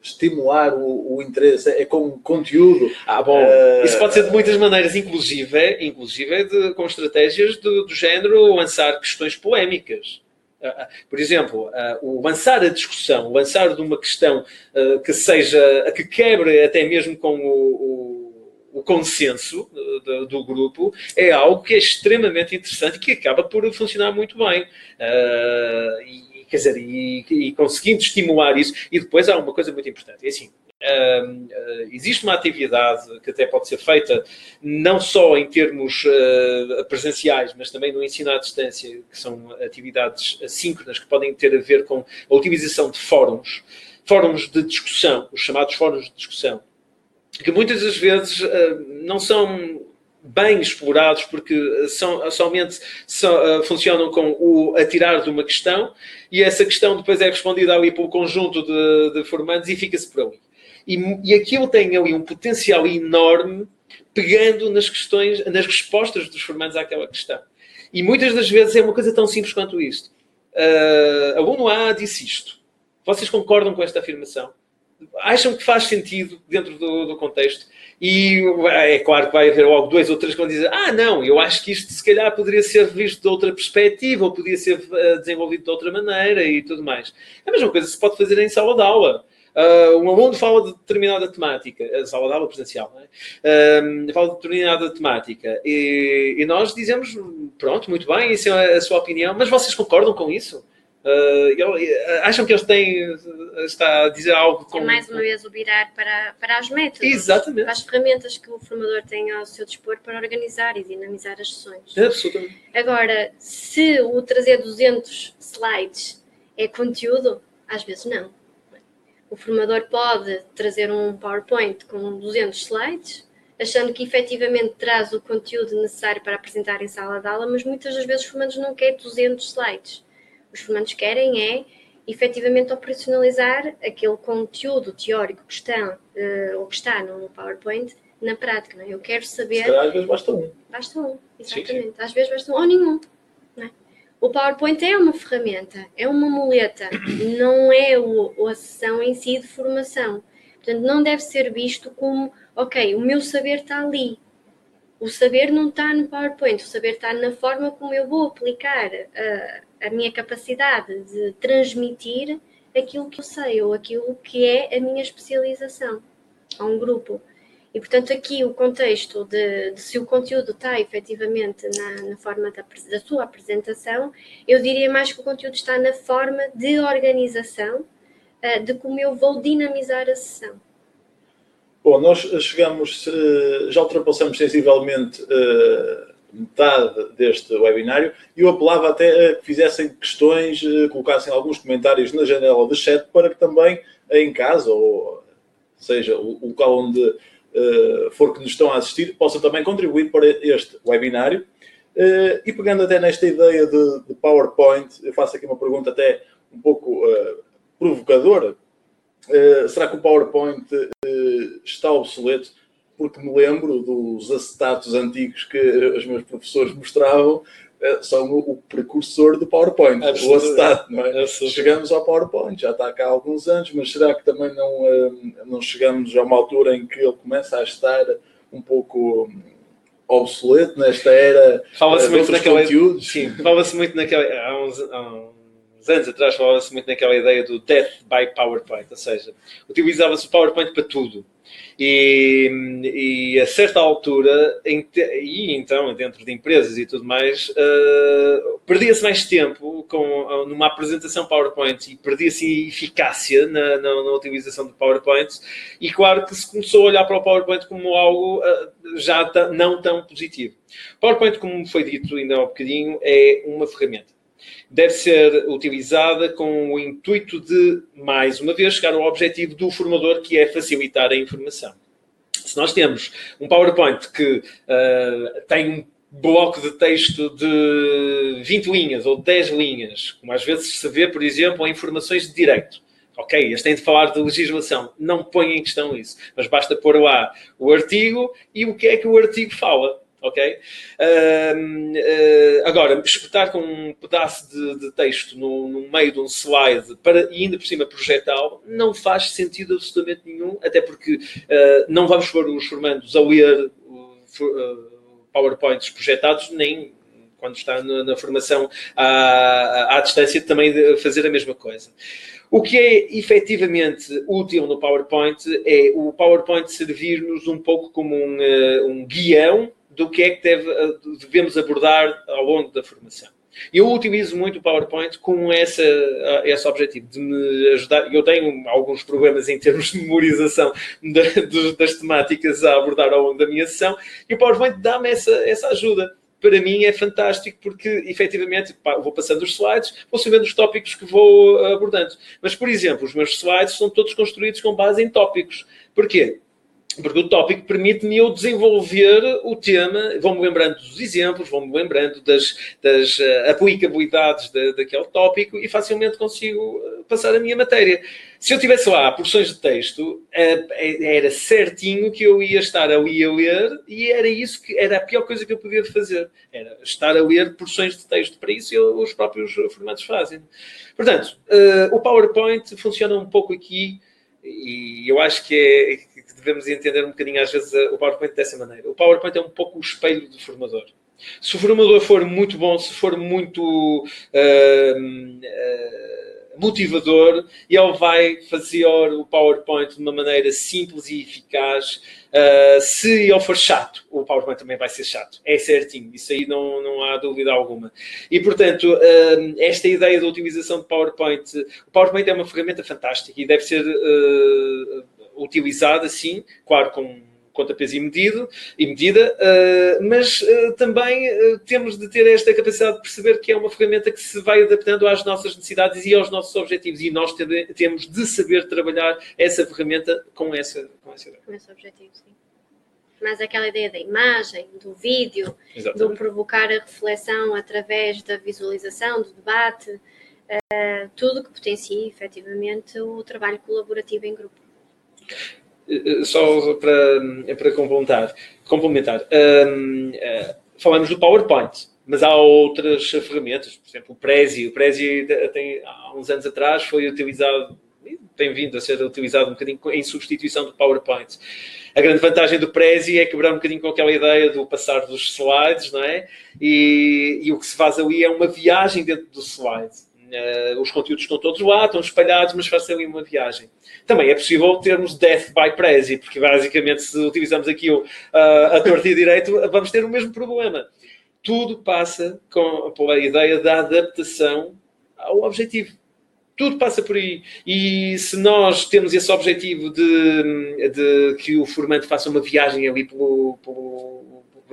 estimular o, o, interesse? É com conteúdo? Ah, bom, isso pode ser de muitas maneiras, inclusive, inclusive de, com estratégias do, do género lançar questões polémicas. Por exemplo, ah, o lançar a discussão, o lançar de uma questão que seja, que quebre até mesmo com o, o, o consenso do, do, grupo, é algo que é extremamente interessante e que acaba por funcionar muito bem. E, quer dizer, e, e conseguindo estimular isso, e depois há uma coisa muito importante, é assim, existe uma atividade que até pode ser feita não só em termos uh, presenciais, mas também no ensino à distância, que são atividades assíncronas que podem ter a ver com a utilização de fóruns, fóruns de discussão, os chamados fóruns de discussão, que muitas das vezes uh, não são bem explorados porque são, somente são, funcionam com o atirar de uma questão e essa questão depois é respondida ali pelo conjunto de, de formandos e fica-se por ali. E, e aquilo tem ali um potencial enorme pegando nas questões, nas respostas dos formandos àquela questão. E muitas das vezes é uma coisa tão simples quanto isto. Uh, aluno A disse isto. Vocês concordam com esta afirmação? Acham que faz sentido dentro do, do, contexto? E é claro que vai haver logo dois ou três que vão dizer: Ah, não, eu acho que isto se calhar poderia ser visto de outra perspectiva, ou poderia ser uh, desenvolvido de outra maneira e tudo mais. É a mesma coisa se pode fazer em sala de aula. Uh, um aluno fala de determinada temática, a sala de aula presencial, não é? Uh, fala de determinada temática e, e, nós dizemos, pronto, muito bem, isso é a sua opinião, mas vocês concordam com isso? Uh, acham que eles têm, está a dizer algo com... É mais uma vez o virar para, para as métodos, Exatamente. para as ferramentas que o formador tem ao seu dispor para organizar e dinamizar as sessões. Absolutamente. Agora, se o trazer 200 slides é conteúdo, às vezes não o formador pode trazer um PowerPoint com 200 slides, achando que efetivamente traz o conteúdo necessário para apresentar em sala de aula, mas muitas das vezes os formandos não querem 200 slides. Os formandos querem é efetivamente operacionalizar aquele conteúdo teórico que está, uh, ou que está no PowerPoint na prática. Não é? Eu quero saber. Se às vezes basta um. Basta um, exatamente. Sim, sim. Às vezes basta um ou nenhum. O PowerPoint é uma ferramenta, é uma muleta, não é o, a sessão em si de formação. Portanto, não deve ser visto como, ok, o meu saber está ali. O saber não está no PowerPoint, o saber está na forma como eu vou aplicar a, a minha capacidade de transmitir aquilo que eu sei ou aquilo que é a minha especialização a um grupo. E, portanto, aqui o contexto de, de se o conteúdo está efetivamente na, na forma da, da, sua apresentação, eu diria mais que o conteúdo está na forma de organização, uh, de como eu vou dinamizar a sessão. Bom, nós chegamos, já ultrapassamos sensivelmente metade deste webinário e eu apelava até a que fizessem questões, colocassem alguns comentários na janela de chat para que também em casa, ou seja, o local onde for que nos estão a assistir, possam também contribuir para este webinário. e pegando até nesta ideia de, de, PowerPoint, eu faço aqui uma pergunta até um pouco provocadora. será que o PowerPoint está obsoleto? porque me lembro dos acetatos antigos que os meus professores mostravam, eh, são o precursor do PowerPoint, o acetato, não é? Chegamos ao PowerPoint, já está cá há alguns anos, mas será que também não, eh, não chegamos a uma altura em que ele começa a estar um pouco obsoleto nesta era fala-se muito naquela conteúdos? Sim, fala-se muito naquela há uns, há uns anos atrás falava-se muito naquela ideia do death by PowerPoint, ou seja, utilizava-se o PowerPoint para tudo e, e a certa altura, e então dentro de empresas e tudo mais, uh, perdia-se mais tempo com, numa apresentação PowerPoint e perdia-se eficácia na, na, na, utilização do PowerPoint. E claro que se começou a olhar para o PowerPoint como algo uh, já não tão positivo. PowerPoint, como foi dito ainda há um bocadinho, é uma ferramenta deve ser utilizada com o intuito de, mais uma vez, chegar ao objetivo do formador, que é facilitar a informação. Se nós temos um PowerPoint que uh, tem um bloco de texto de 20 linhas ou 10 linhas, como às vezes se vê, por exemplo, em informações de direito. Ok, este tem de falar de legislação. Não põe em questão isso. Mas basta pôr lá o artigo e o que é que o artigo fala ok? Uh, uh, agora, espetar com um pedaço de, de texto no, no, meio de um slide para, e ainda por cima projetá-lo não faz sentido absolutamente nenhum, até porque uh, não vamos pôr os formandos a ler PowerPoints projetados, nem quando está na, na formação à, à, distância também fazer a mesma coisa. O que é efetivamente útil no PowerPoint é o PowerPoint servir-nos um pouco como um, um guião do que é que deve, eh, devemos abordar ao longo da formação. Eu utilizo muito o PowerPoint com essa, eh, esse objetivo de me ajudar. Eu tenho alguns problemas em termos de memorização das temáticas a abordar ao longo da minha sessão e o PowerPoint dá-me essa, essa ajuda. Para mim é fantástico porque, efetivamente, vou passando os slides, vou sabendo os tópicos que vou eh, abordando. Mas, por exemplo, os meus slides são todos construídos com base em tópicos. Porquê? Porque o tópico permite-me eu desenvolver o tema, vou-me lembrando dos exemplos, vou-me lembrando das, das uh, aplicabilidades de, daquele tópico e facilmente consigo uh, passar a minha matéria. Se eu tivesse lá porções de texto, uh, era certinho que eu ia estar ali a ler e era isso que era a pior coisa que eu podia fazer, era estar a ler porções de texto. Para isso eu, os próprios formatos fazem. Portanto, o PowerPoint funciona um pouco aqui e eu acho que é devemos entender um bocadinho às vezes o PowerPoint dessa maneira. O PowerPoint é um pouco o espelho do formador. Se o formador for muito bom, se for muito uh, uh, motivador, ele vai fazer o PowerPoint de uma maneira simples e eficaz. Uh, se ele for chato, o PowerPoint também vai ser chato. É certinho, isso aí não, não há dúvida alguma. E, portanto, esta ideia da utilização de PowerPoint, o PowerPoint é uma ferramenta fantástica e deve ser utilizada, sim, claro, com contrapeso e, medido, e medida, uh, mas uh, também uh, temos de ter esta capacidade de perceber que é uma ferramenta que se vai adaptando às nossas necessidades e aos nossos objetivos, e nós temos de saber trabalhar essa ferramenta com essa, com ideia. Com esse objetivo, sim. Mas aquela ideia da imagem, do vídeo, Exatamente. do provocar a reflexão através da visualização, do debate, tudo que potencia efetivamente o trabalho colaborativo em grupo. Eh, só para, para complementar, complementar um, eh, falamos do PowerPoint, mas há outras ferramentas, por exemplo, o Prezi. O Prezi tem, há uns anos atrás foi utilizado, tem vindo a ser utilizado um bocadinho em substituição do PowerPoint. A grande vantagem do Prezi é quebrar um bocadinho com aquela ideia do passar dos slides, não é? E, e o que se faz ali é uma viagem dentro do slide. Uh, os conteúdos estão todos lá, estão espalhados, mas faz ali uma viagem. Também é possível termos death by prezi, porque basicamente se utilizamos aquilo uh, a torta e direito, vamos ter o mesmo problema. Tudo passa com, pela ideia da adaptação ao objetivo. Tudo passa por aí. E se nós temos esse objetivo de, de que o formante faça uma viagem ali pelo, pelo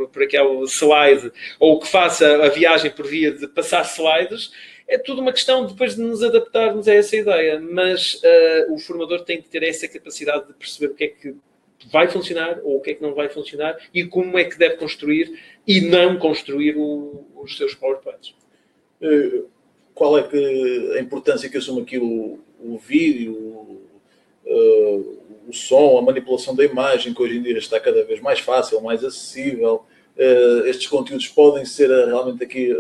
por aquele slide ou que faça a viagem por via de passar slides, é tudo uma questão depois de nos adaptarmos a essa ideia. Mas uh, o formador tem que ter essa capacidade de perceber o que é que vai funcionar ou o que é que não vai funcionar e como é que deve construir e não construir o, os seus PowerPoints. Uh, qual é que a importância que assume aqui o, o vídeo, o, uh, o som, a manipulação da imagem, que hoje em dia está cada vez mais fácil, mais acessível. Uh, estes conteúdos podem ser realmente aqui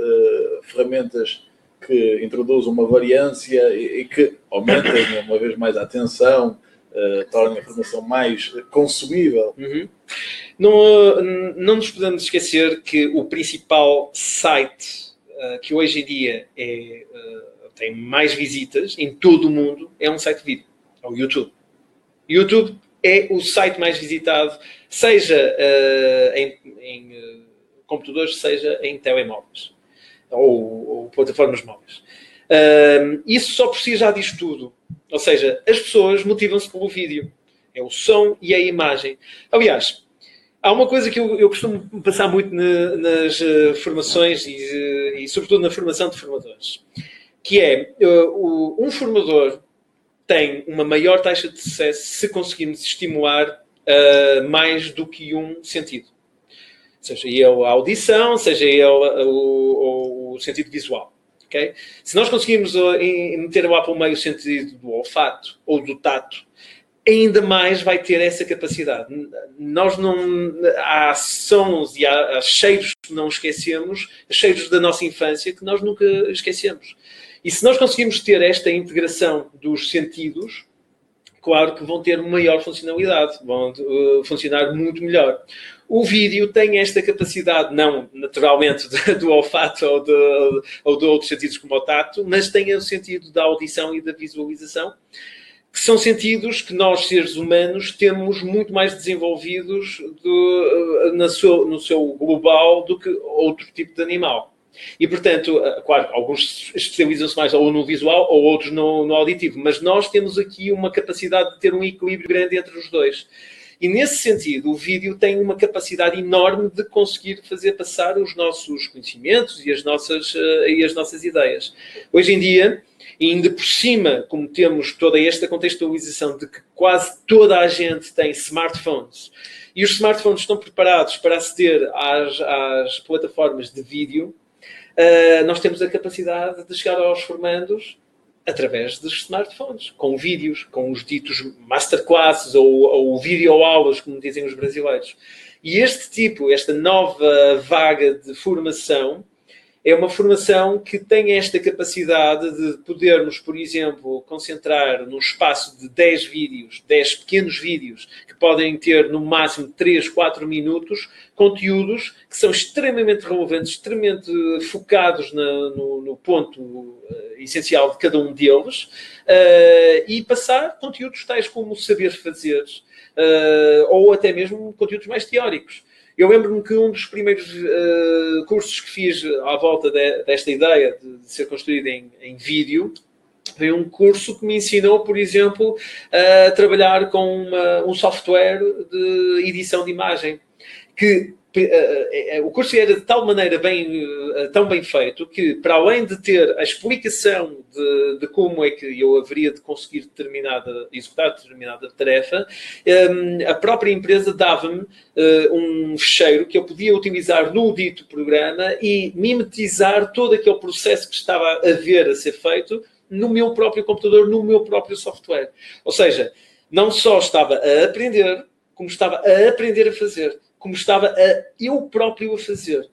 ferramentas que introduzam uma variância e, e que aumentem uma vez mais a atenção, uh, tornem a formação mais consumível. Uhum. Não, não nos podemos esquecer que o principal site uh, que hoje em dia é, uh, tem mais visitas em todo o mundo é um site de vídeo, é o YouTube. YouTube é o site mais visitado, seja em, em computadores, seja em telemóveis ou, ou plataformas móveis. Isso só por si já diz tudo. Ou seja, as pessoas motivam-se pelo vídeo. É o som e a imagem. Aliás, há uma coisa que eu, eu costumo passar muito na, nas uh, formações e, uh, e, sobretudo, na formação de formadores, que é uh, um formador tem uma maior taxa de sucesso se conseguirmos estimular mais do que um sentido. Seja ele a audição, seja ele o, o sentido visual. Okay? Se nós conseguirmos uh, meter lá para o meio o sentido do olfato ou do tato, ainda mais vai ter essa capacidade. Nós não. Há sons e há, há cheiros que não esquecemos, cheiros da nossa infância que nós nunca esquecemos. E se nós conseguirmos ter esta integração dos sentidos, claro que vão ter maior funcionalidade, vão uh, funcionar muito melhor. O vídeo tem esta capacidade, não naturalmente do olfato ou de, ou de outros sentidos como o tato, mas tem o sentido da audição e da visualização, que são sentidos que nós, seres humanos, temos muito mais desenvolvidos do, na seu, no seu global do que outro tipo de animal. E, portanto, eh, claro, alguns especializam-se mais ou no visual ou outros no, no auditivo, mas nós temos aqui uma capacidade de ter um equilíbrio grande entre os dois. E nesse sentido, o vídeo tem uma capacidade enorme de conseguir fazer passar os nossos conhecimentos e as nossas, uh, e as nossas ideias. Hoje em dia, ainda por cima, como temos toda esta contextualização de que quase toda a gente tem smartphones e os smartphones estão preparados para aceder às, às plataformas de vídeo, uh, nós temos a capacidade de chegar aos formandos através dos smartphones, com vídeos, com os ditos masterclasses ou, ou videoaulas, como dizem os brasileiros. E este tipo, esta nova vaga de formação, é uma formação que tem esta capacidade de podermos, por exemplo, concentrar num espaço de 10 vídeos, 10 pequenos vídeos, podem ter no máximo 3, 4 minutos, conteúdos que são extremamente relevantes, extremamente focados na, no, no, ponto uh, essencial de cada um deles, uh, e passar conteúdos tais como saber fazer, uh, ou até mesmo conteúdos mais teóricos. Eu lembro-me que um dos primeiros cursos que fiz à volta de, desta ideia de, de ser construído em, em, vídeo foi um curso que me ensinou, por exemplo, a trabalhar com uma, um software de edição de imagem que eh, eh, eh, o curso era de tal maneira bem, tão bem feito que, para além de ter a explicação de, de como é que eu haveria de conseguir determinada, executar determinada tarefa, a própria empresa dava-me um fecheiro que eu podia utilizar no dito programa e mimetizar todo aquele processo que estava a ver a ser feito no meu próprio computador, no meu próprio software. Ou seja, não só estava a aprender, como estava a aprender a fazer como estava a eu próprio a fazer.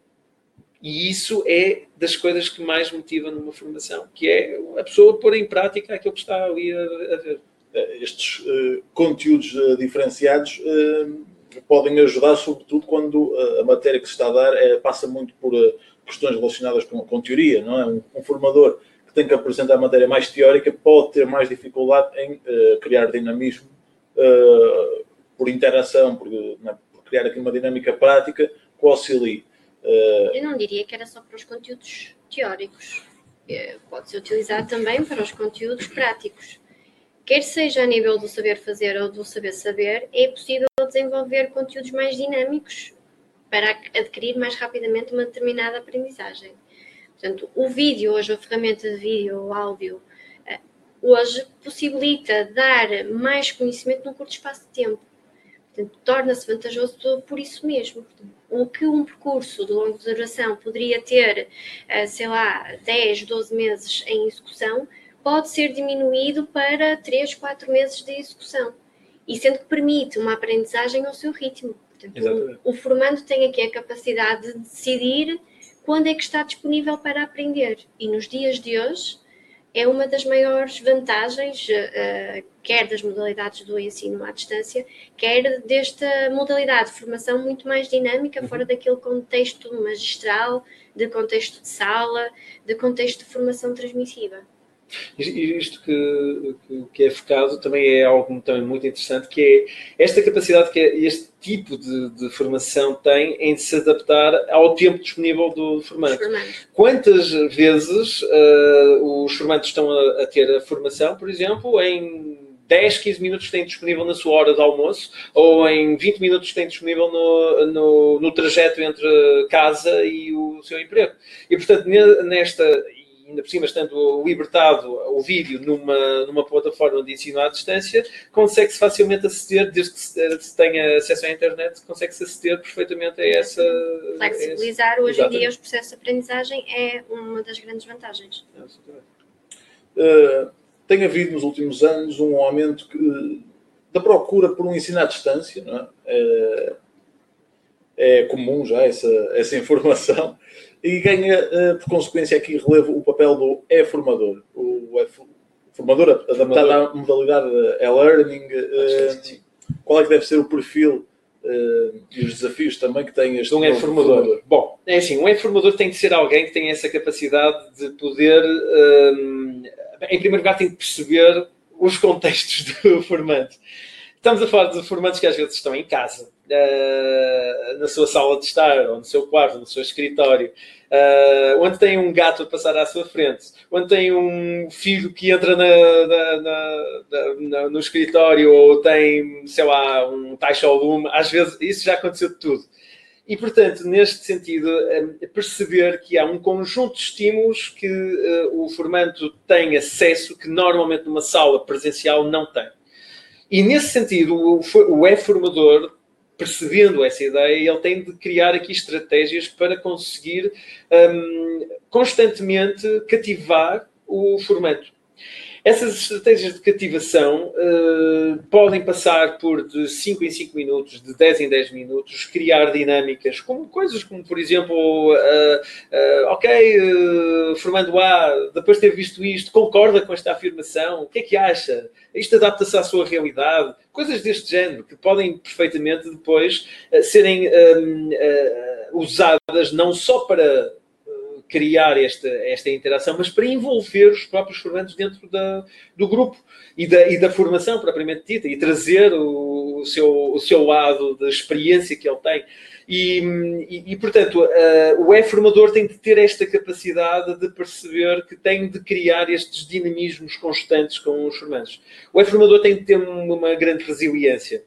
E isso é das coisas que mais motiva numa formação, que é a pessoa pôr em prática aquilo que está ali a, a ver. Eh, estes uh, conteúdos uh, diferenciados uh, podem ajudar, sobretudo quando a matéria que se está a dar é, passa muito por questões relacionadas com, com, teoria, não é? Um, um, formador tem que apresentar matéria mais teórica pode ter mais dificuldade em criar dinamismo por interação, por, criar aqui uma dinâmica prática que o auxilie. Eu não diria que era só para os conteúdos teóricos. Pode ser utilizado também para os conteúdos práticos. Quer seja a nível do saber fazer ou do saber saber, é possível desenvolver conteúdos mais dinâmicos para adquirir mais rapidamente uma determinada aprendizagem. Portanto, o vídeo, hoje a ferramenta de vídeo ou áudio, eh, hoje possibilita dar mais conhecimento num curto espaço de tempo. Portanto, torna-se vantajoso por isso mesmo. o que um percurso de longa duração poderia ter, eh, sei lá, 10, 12 meses em execução, pode ser diminuído para 3, 4 meses de execução. E sendo que permite uma aprendizagem ao seu ritmo. Portanto, o, o formando tem aqui a capacidade de decidir quando é que está disponível para aprender. E nos dias de hoje é uma das maiores vantagens, uh, quer das modalidades do ensino à distância, quer desta modalidade de formação muito mais dinâmica, fora uhum. daquele contexto magistral, de contexto de sala, de contexto de formação transmissiva. Isto que, que, é focado também é algo também muito interessante, que é esta capacidade que este tipo de, de formação tem em se adaptar ao tempo disponível do formante. Quantas vezes uh, os formantes estão a, a, ter a formação, por exemplo, em 10, 15 minutos têm disponível na sua hora de almoço ou em 20 minutos têm disponível no, no, no trajeto entre casa e o seu emprego. E, portanto, nesta ainda por cima estando libertado o vídeo numa, numa plataforma de ensino à distância, consegue-se facilmente aceder, desde que se tenha acesso à internet, consegue-se aceder perfeitamente a essa... Flexibilizar essa, hoje exatamente. em dia os processos de aprendizagem é uma das grandes vantagens. Uh, tem havido nos últimos anos um aumento que, da procura por um ensino à distância, não é? Uh, é comum já essa, essa informação e ganha, uh, por consequência, aqui relevo o papel do e-formador. O formador adaptado à modalidade e-learning. Uh, qual é que deve ser o perfil uh, e os desafios também que tem este um e-formador? Bom, é assim, um e-formador tem que ser alguém que tenha essa capacidade de poder, em primeiro lugar, tem que perceber os contextos do formante. Estamos a falar de formantes que às vezes estão em casa, uh, na sua sala de estar, ou no seu quarto, no seu escritório, uh, onde tem um gato a passar à sua frente, onde tem um filho que entra na, na, na, no escritório, ou tem, sei lá, um taxa ao lume, às vezes isso já aconteceu de tudo. E, portanto, neste sentido, eh, perceber que há um conjunto de estímulos que uh, o formando tem acesso que normalmente numa sala presencial não tem. E, nesse sentido, o, o e-formador percebendo essa ideia, ele tem de criar aqui estratégias para conseguir um, constantemente cativar o formando. Essas estratégias de cativação uh, podem passar por de 5 em 5 minutos, de 10 em 10 minutos, criar dinâmicas, como coisas como, por exemplo, uh, uh, ok, formando A, depois de ter visto isto, concorda com esta afirmação? O que é que acha? Isto adapta-se à sua realidade? Coisas deste género, que podem perfeitamente depois serem usadas não só para criar esta, esta interação, mas para envolver os próprios formandos dentro da, do grupo e da, e da formação propriamente dita e trazer o, o, seu, o seu lado da experiência que ele tem. E, e, e portanto, uh, o e-formador tem de ter esta capacidade de perceber que tem de criar estes dinamismos constantes com os formandos. O e-formador tem de ter uma grande resiliência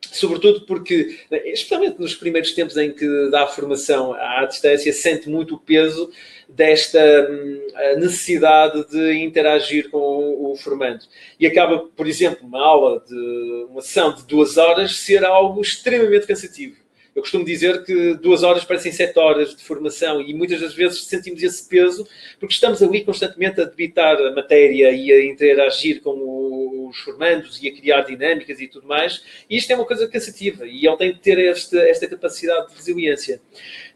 sobretudo porque, especialmente nos primeiros tempos em que dá formação à distância, sente muito o peso desta hum, necessidade de interagir com o, formando. E acaba, por exemplo, uma aula de uma sessão de duas horas ser algo extremamente cansativo. Eu costumo dizer que duas horas parecem sete horas de formação e muitas das vezes sentimos esse peso porque estamos ali constantemente a debitar a matéria e a interagir com os formandos e a criar dinâmicas e tudo mais. E isto é uma coisa cansativa e ele tem de ter esta, esta capacidade de resiliência.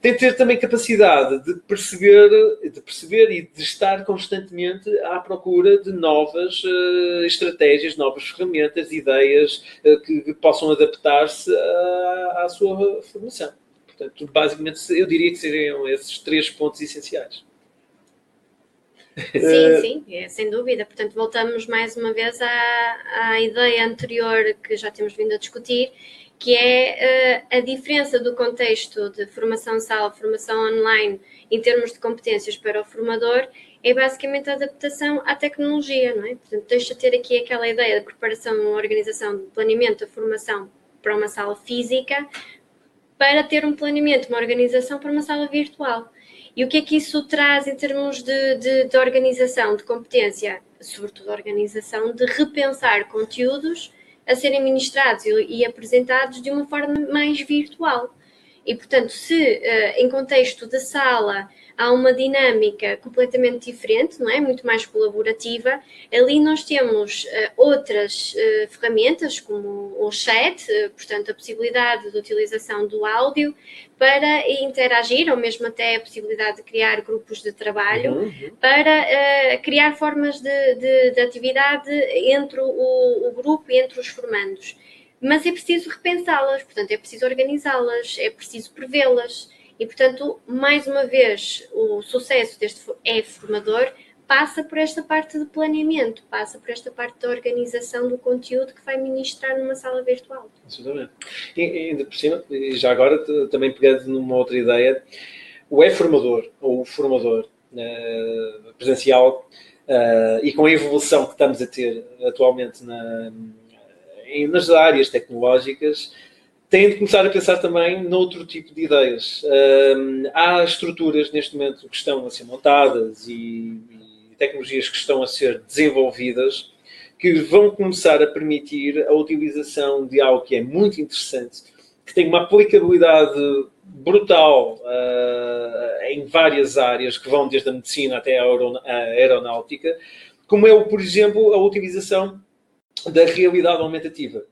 Tem de ter também capacidade de perceber, de perceber e de estar constantemente à procura de novas uh, estratégias, novas ferramentas, ideias uh, que, que, possam adaptar-se à, à sua formação. Portanto, basicamente, eu diria que seriam esses três pontos essenciais. Sim, sim, é, sem dúvida. Portanto, voltamos mais uma vez à, à ideia anterior que já temos vindo a discutir, que é uh, a diferença do contexto de formação sala, formação online, em termos de competências para o formador, é basicamente a adaptação à tecnologia, não é? Portanto, deixa de ter aqui aquela ideia de preparação, organização, planeamento da formação para uma sala física, para ter um planeamento, uma organização para uma sala virtual. E o que é que isso traz em termos de, de, de organização, de competência? Sobretudo organização, de repensar conteúdos a serem ministrados e, e apresentados de uma forma mais virtual. E, portanto, se uh, em contexto de sala há uma dinâmica completamente diferente, não é? Muito mais colaborativa. Ali nós temos uh, outras uh, ferramentas, como o chat, uh, portanto, a possibilidade de utilização do áudio para interagir, ou mesmo até a possibilidade de criar grupos de trabalho, uhum. uhum. para criar formas de, de, de, atividade entre o, o grupo e entre os formandos. Mas é preciso repensá-las, portanto, é preciso organizá-las, é preciso prevê-las. E, portanto, mais uma vez, o sucesso deste é formador passa por esta parte de planeamento, passa por esta parte da organização do conteúdo que vai ministrar numa sala virtual. Absolutamente. E ainda por cima, e já agora também pegando numa outra ideia, o é-formador, ou o formador uh, presencial, uh, e com a evolução que estamos a ter atualmente na, nas áreas tecnológicas, têm de começar a pensar também noutro tipo de ideias. Há estruturas neste momento que estão a ser montadas e, e, tecnologias que estão a ser desenvolvidas que vão começar a permitir a utilização de algo que é muito interessante, que tem uma aplicabilidade brutal uh, em várias áreas, que vão desde a medicina até a aeronáutica, como é, por exemplo, a utilização da realidade aumentativa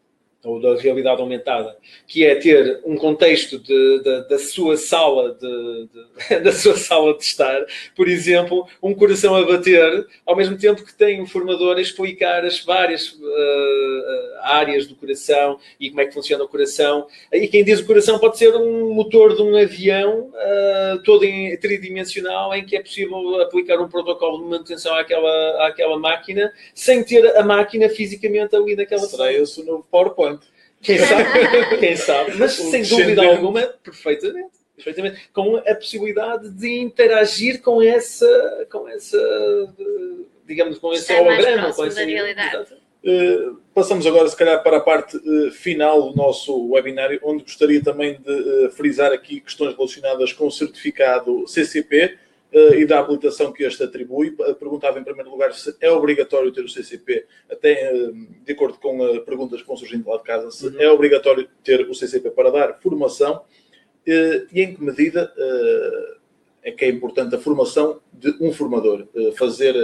ou da realidade aumentada, que é ter um contexto de, de, da sua sala de, da sua sala de estar, por exemplo, um coração a bater, ao mesmo tempo que tem um formador a explicar as várias uh, áreas do coração e como é que funciona o coração. E quem diz o coração pode ser um motor de um avião uh, todo em tridimensional em que é possível aplicar um protocolo de manutenção àquela, àquela máquina sem ter a máquina fisicamente ali naquela Será sala. esse o novo PowerPoint? Quem sabe? Quem sabe? Mas sem dúvida alguma, perfeitamente. Perfeitamente. Com a possibilidade de interagir com essa, com essa digamos, com esse holograma. Com essa realidade. Uh, passamos agora, se calhar, para a parte uh, final do nosso webinário, onde gostaria também de uh, frisar aqui questões relacionadas com o certificado CCP e da habilitação que este atribui. Eh, perguntava em primeiro lugar se é obrigatório ter o CCP, até uh, de acordo com perguntas que vão surgindo lá de casa, se uhum. é obrigatório ter o CCP para dar formação e em que medida é que é importante a formação de um formador, fazer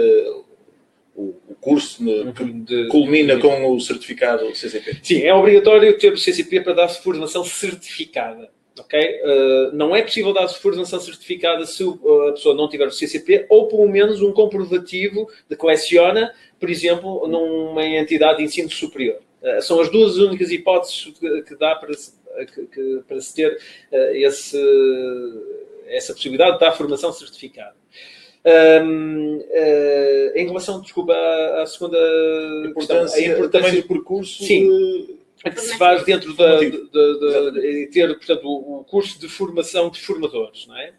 o, curso uhum. que de, culmina com o certificado CCP. Sim, é obrigatório ter o CCP para dar formação certificada. Okay? Uh, não é possível dar formação certificada se a pessoa não tiver o CCP ou pelo menos um comprovativo de que leciona, por exemplo, numa entidade de ensino superior. Uh, são as duas únicas hipóteses que, que dá para, que, que, para se ter uh, esse, essa possibilidade de dar formação certificada. Um, em relação, desculpa, à, à segunda importância, questão, a importância do percurso. Sim que se faz dentro da, de, de, de, ter, portanto, o, curso de formação de formadores, não é?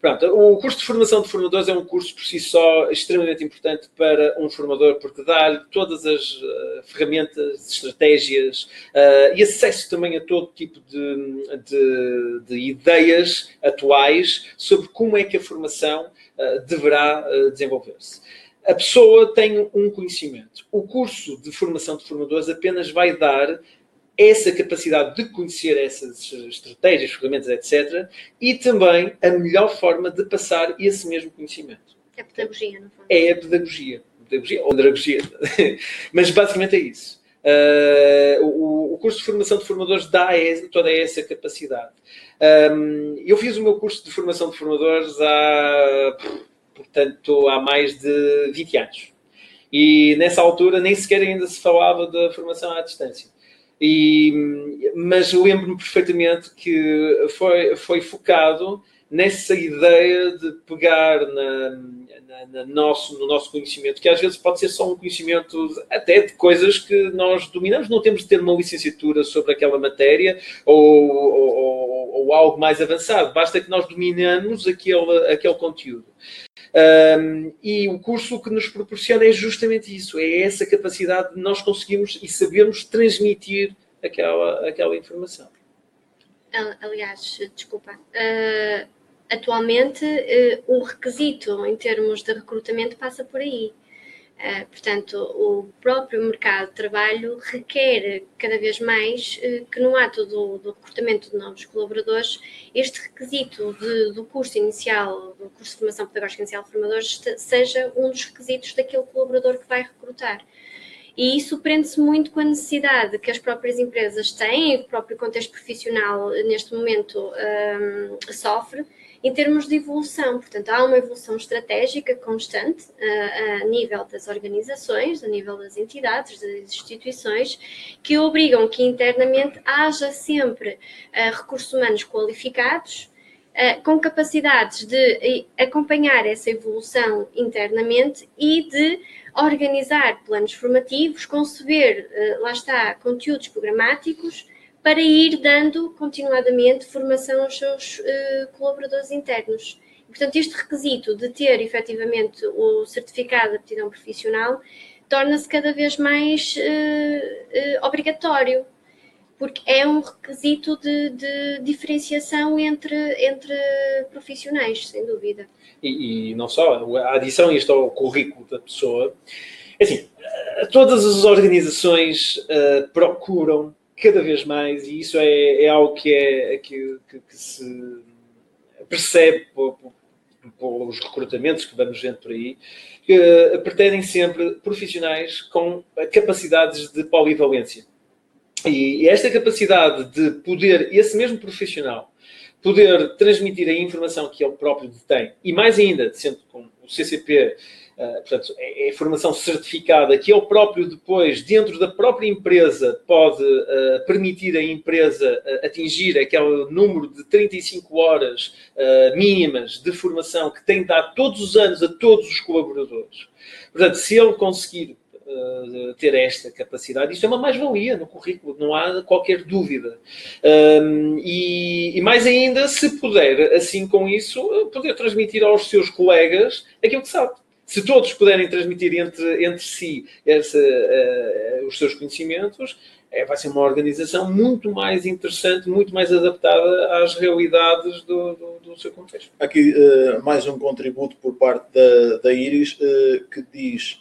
Pronto, o curso de formação de formadores é um curso por si só extremamente importante para um formador porque dá-lhe todas as uh, ferramentas, estratégias uh, e acesso também a todo tipo de, de, de, ideias atuais sobre como é que a formação uh, deverá desenvolver-se a pessoa tem um conhecimento. O curso de formação de formadores apenas vai dar essa capacidade de conhecer essas estratégias, ferramentas, etc. E também a melhor forma de passar esse mesmo conhecimento. É pedagogia, no fundo. É a pedagogia. pedagogia ou pedagogia. Mas basicamente é isso. Uh, o, o, curso de formação de formadores dá toda essa capacidade. Um, eu fiz o meu curso de formação de formadores há, portanto, há mais de 20 anos. E nessa altura nem sequer ainda se falava da formação à distância. E, mas lembro-me perfeitamente que foi, foi focado nessa ideia de pegar na, na, na, nosso, no nosso conhecimento, que às vezes pode ser só um conhecimento até de coisas que nós dominamos, não temos de ter uma licenciatura sobre aquela matéria ou, ou, ou algo mais avançado, basta que nós dominamos aquele, aquele conteúdo. Um, e o curso que nos proporciona é justamente isso, é essa capacidade de nós conseguirmos e sabermos transmitir aquela, aquela informação. aliás, desculpa, uh, atualmente uh, o requisito em termos de recrutamento passa por aí. Uh, portanto, o próprio mercado de trabalho requer cada vez mais uh, que no ato do, do, recrutamento de novos colaboradores, este requisito de, do curso inicial, do curso de formação pedagógica inicial de formadores, seja um dos requisitos daquele colaborador que vai recrutar. E isso prende-se muito com a necessidade que as próprias empresas têm, o próprio contexto profissional neste momento um, sofre, em termos de evolução. Portanto, há uma evolução estratégica constante uh, a nível das organizações, a nível das entidades, das instituições, que obrigam que internamente haja sempre uh, recursos humanos qualificados. Uh, com capacidades de acompanhar essa evolução internamente e de organizar planos formativos, conceber, lá está, conteúdos programáticos para ir dando continuadamente formação aos seus uh, colaboradores internos. Portanto, este requisito de ter efetivamente o certificado de aptidão profissional torna-se cada vez mais uh, uh, obrigatório, porque é um requisito de, de, diferenciação entre, entre profissionais, sem dúvida. E, e não só, a adição isto ao currículo da pessoa, é assim, todas as organizações procuram cada vez mais, e isso é, é algo que, é, que, que, que se percebe pelos recrutamentos que vamos vendo por aí, que uh, pretendem sempre profissionais com capacidades de polivalência. E, esta capacidade de poder, esse mesmo profissional, poder transmitir a informação que ele próprio detém, e mais ainda, sendo com o CCP portanto, é, é formação certificada que ele próprio depois, dentro da própria empresa, pode uh, permitir a empresa uh, atingir aquele número de 35 horas mínimas de formação que tem dado todos os anos a todos os colaboradores. Portanto, se ele conseguir ter esta capacidade, isto é uma mais-valia no currículo, não há qualquer dúvida. Um, e, e, mais ainda, se puder, assim com isso, poder transmitir aos seus colegas aquilo que sabe se todos puderem transmitir entre, entre si esse, uh, os seus conhecimentos, é, vai ser uma organização muito mais interessante, muito mais adaptada às realidades do, do, do seu contexto. Aqui uh, mais um contributo por parte da, da Iris uh, que diz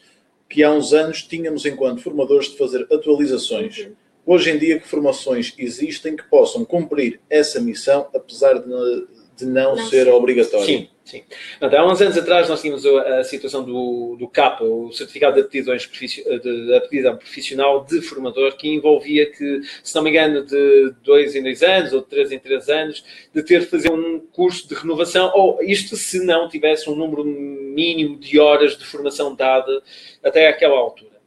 que há uns anos tínhamos, enquanto formadores, de fazer atualizações. Uhum. Hoje em dia, que formações existem que possam cumprir essa missão, apesar de, de não, não ser obrigatório? Sim. Sim. Há uns anos atrás nós tínhamos a, situação do, do CAPA, o Certificado de Aptidões de Aptidão Profissional de Formador, que envolvia que, se não me engano, de dois em dois anos ou de três em três anos, de ter de fazer um curso de renovação, ou isto se não tivesse um número mínimo de horas de formação dada até aquela altura.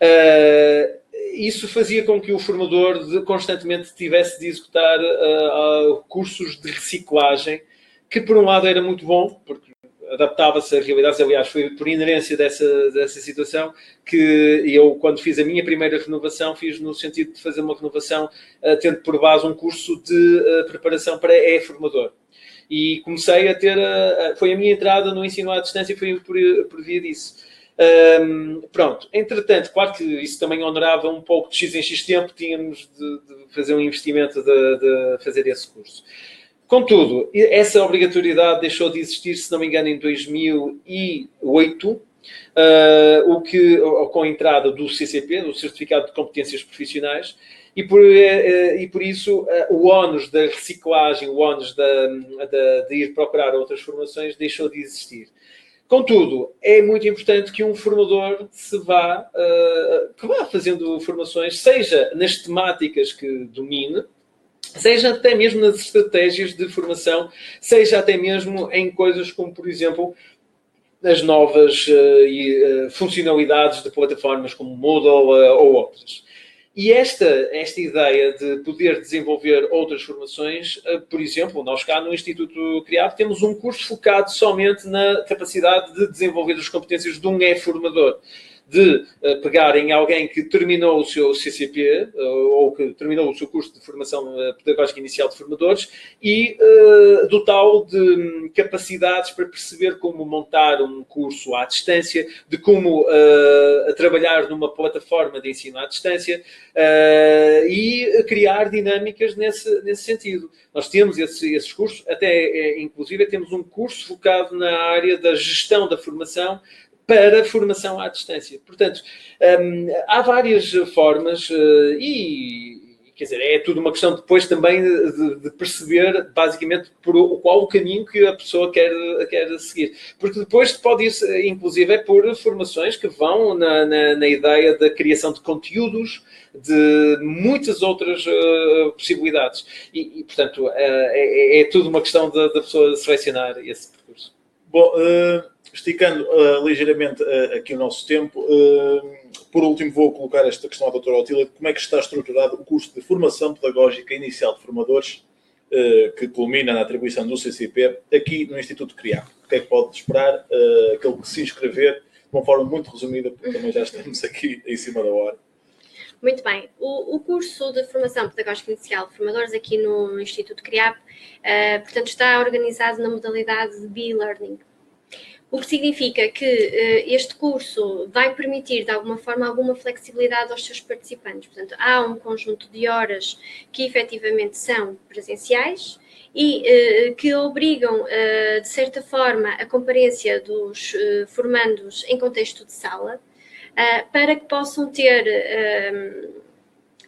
Uh, isso fazia com que o formador de, constantemente tivesse de executar uh, uh, cursos de reciclagem que por um lado era muito bom, porque adaptava-se a realidades, aliás, foi por inerência dessa, dessa situação que eu, quando fiz a minha primeira renovação, fiz no sentido de fazer uma renovação uh, tendo por base um curso de uh, preparação para e-formador. E comecei a ter, uh, foi a minha entrada no ensino à distância e foi por, por via disso. Um, pronto, entretanto, claro que isso também honorava um pouco de X em X tempo, tínhamos de, de fazer um investimento de, de fazer esse curso. Contudo, essa obrigatoriedade deixou de existir, se não me engano, em 2008, uh, o que, com a entrada do CCP, do Certificado de Competências Profissionais, e por, uh, e por isso uh, o ónus da reciclagem, o ónus de ir procurar outras formações deixou de existir. Contudo, é muito importante que um formador se vá, que vá fazendo formações, seja nas temáticas que domine, seja até mesmo nas estratégias de formação, seja até mesmo em coisas como, por exemplo, as novas uh, uh, funcionalidades de plataformas como Moodle uh, ou outras. E esta, esta ideia de poder desenvolver outras formações, por exemplo, nós cá no Instituto Criado temos um curso focado somente na capacidade de desenvolver as competências de um e-formador. De uh, pegar em alguém que terminou o seu CCP uh, ou que terminou o seu curso de formação pedagógica inicial de formadores e dotá-lo de um, capacidades para perceber como montar um curso à distância, de como trabalhar numa plataforma de ensino à distância e criar dinâmicas nesse, nesse sentido. Nós temos esse, esses cursos, até inclusive temos um curso focado na área da gestão da formação para formação à distância. Portanto, hum, há várias formas uh, e quer dizer, é tudo uma questão depois também de, de, perceber basicamente por qual o caminho que a pessoa quer, quer seguir. Porque depois pode ir, inclusive, é por formações que vão na, na, na ideia da criação de conteúdos, de muitas outras uh, possibilidades. E, e portanto, uh, é, é, tudo uma questão da pessoa selecionar esse percurso. Bom, esticando uh, ligeiramente uh, aqui o nosso tempo, uh, por último vou colocar esta questão à doutora Otília, como é que está estruturado o curso de formação pedagógica inicial de formadores, que culmina na atribuição do CCP, aqui no Instituto CRIAP? O que é que pode esperar aquele que se inscrever, de uma forma muito resumida, porque também já estamos aqui em cima da hora. Muito bem. O, o, curso de formação pedagógica inicial de formadores aqui no Instituto CRIAP, uh, portanto, está organizado na modalidade de e-learning. O que significa que uh, este curso vai permitir, de alguma forma, alguma flexibilidade aos seus participantes. Portanto, há um conjunto de horas que efetivamente são presenciais e uh, que obrigam, uh, de certa forma, a comparência dos formandos em contexto de sala, para que possam ter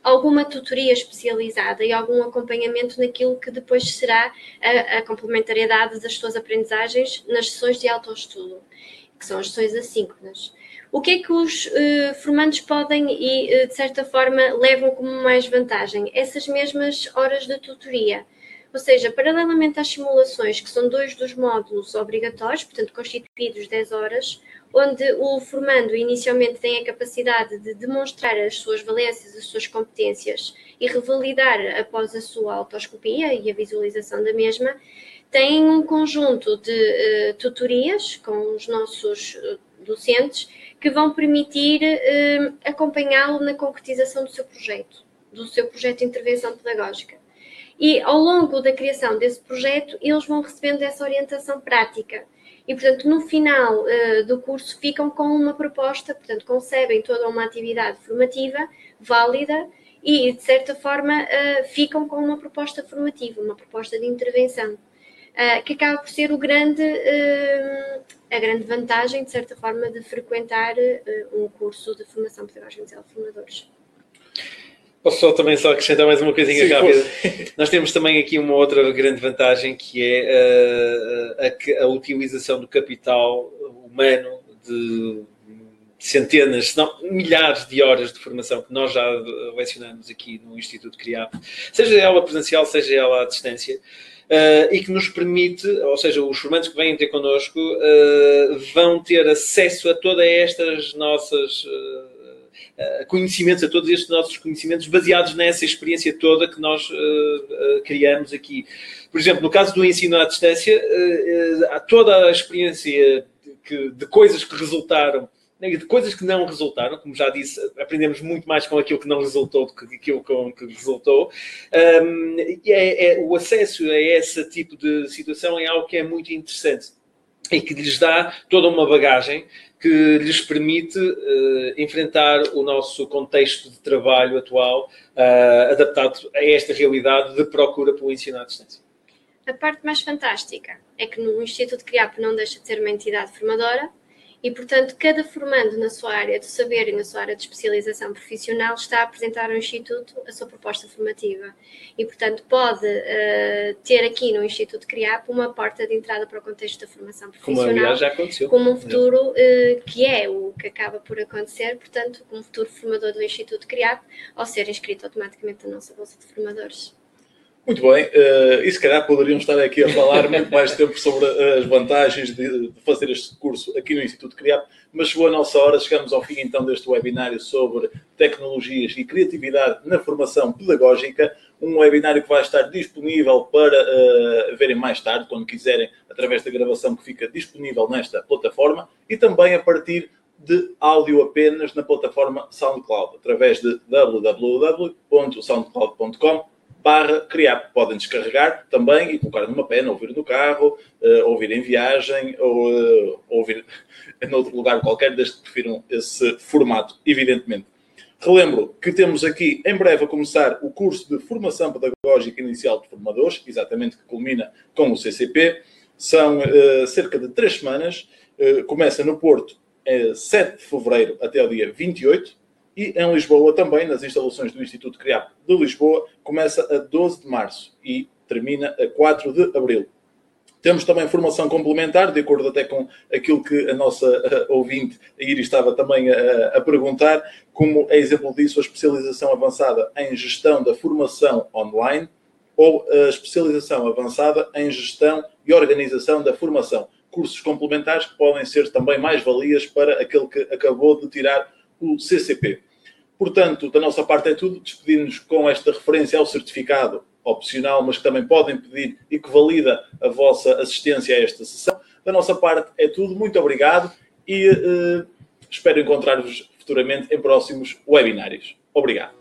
alguma tutoria especializada e algum acompanhamento naquilo que depois será a, a complementariedade das suas aprendizagens nas sessões de autoestudo, que são as sessões assíncronas. O que é que os uh, formandos podem e, uh, de certa forma, levam como mais vantagem? Essas mesmas horas de tutoria. Ou seja, paralelamente às simulações, que são dois dos módulos obrigatórios, portanto, constituídos 10 horas, onde o formando inicialmente tem a capacidade de demonstrar as suas valências, as suas competências e revalidar após a sua autoscopia e a visualização da mesma, tem um conjunto de uh, tutorias com os nossos uh, docentes que vão permitir uh, acompanhá-lo na concretização do seu projeto, do seu projeto de intervenção pedagógica. E ao longo da criação desse projeto, eles vão recebendo essa orientação prática e, portanto, no final uh, do curso ficam com uma proposta, portanto, concebem toda uma atividade formativa válida e, de certa forma, uh, ficam com uma proposta formativa, uma proposta de intervenção, uh, que acaba por ser o grande, a grande vantagem, de certa forma, de frequentar um curso de formação pedagógica de formadores. Posso só também só acrescentar mais uma coisinha Sim, rápida? Nós temos também aqui uma outra grande vantagem que é uh, a, a, utilização do capital humano de centenas, se não milhares de horas de formação que nós já lecionamos aqui no Instituto CRIAP, seja ela presencial, seja ela à distância, uh, e que nos permite, ou seja, os formandos que vêm ter connosco uh, vão ter acesso a todas estas nossas uh, eh, conhecimentos, a todos estes nossos conhecimentos, baseados nessa experiência toda que nós uh, criamos aqui. Por exemplo, no caso do ensino à distância, há toda a experiência de, de coisas que resultaram né, de coisas que não resultaram, como já disse, aprendemos muito mais com aquilo que não resultou do que aquilo com que resultou. Um, é, é, o acesso a esse tipo de situação é algo que é muito interessante e que lhes dá toda uma bagagem que lhes permite uh, enfrentar o nosso contexto de trabalho atual uh, adaptado a esta realidade de procura pelo ensino à distância. A parte mais fantástica é que no Instituto CRIAP não deixa de ser uma entidade formadora, e, portanto, cada formando na sua área de saber e na sua área de especialização profissional está a apresentar ao Instituto a sua proposta formativa. E, portanto, pode uh, ter aqui no Instituto CRIAP uma porta de entrada para o contexto da formação profissional. Como, aliás, já aconteceu. Como um futuro uh, que é o que acaba por acontecer, portanto, como futuro formador do Instituto CRIAP, ao ser inscrito automaticamente na nossa Bolsa de Formadores. Muito bem, uh, e se calhar poderiam estar aqui a falar muito mais tempo sobre as vantagens de, de, fazer este curso aqui no Instituto CRIAP, mas chegou a nossa hora, chegamos ao fim então deste webinário sobre tecnologias e criatividade na formação pedagógica, um webinário que vai estar disponível para uh, verem mais tarde, quando quiserem, através da gravação que fica disponível nesta plataforma, e também a partir de áudio apenas na plataforma SoundCloud, através de www.soundcloud.com barra criar. Podem descarregar também e colocar numa pena, ouvir no carro, uh, ouvir em viagem ou uh, ouvir em outro lugar qualquer, desde que prefiram esse formato, evidentemente. Relembro que temos aqui em breve a começar o curso de formação pedagógica inicial de formadores, exatamente que culmina com o CCP. São uh, cerca de três semanas. Começa no Porto, uh, 7 de fevereiro até o dia 28. E em Lisboa também, nas instalações do Instituto CRIAP de Lisboa, começa a 12 de março e termina a 4 de abril. Temos também formação complementar, de acordo até com aquilo que a nossa uh, ouvinte, Iris, estava também a, a, perguntar, como é exemplo disso a especialização avançada em gestão da formação online ou a especialização avançada em gestão e organização da formação. Cursos complementares que podem ser também mais-valias para aquele que acabou de tirar o CCP. Portanto, da nossa parte é tudo. Despedimos com esta referência ao certificado opcional, mas que também podem pedir e que valida a vossa assistência a esta sessão. Da nossa parte é tudo. Muito obrigado e uh, espero encontrar-vos futuramente em próximos webinários. Obrigado.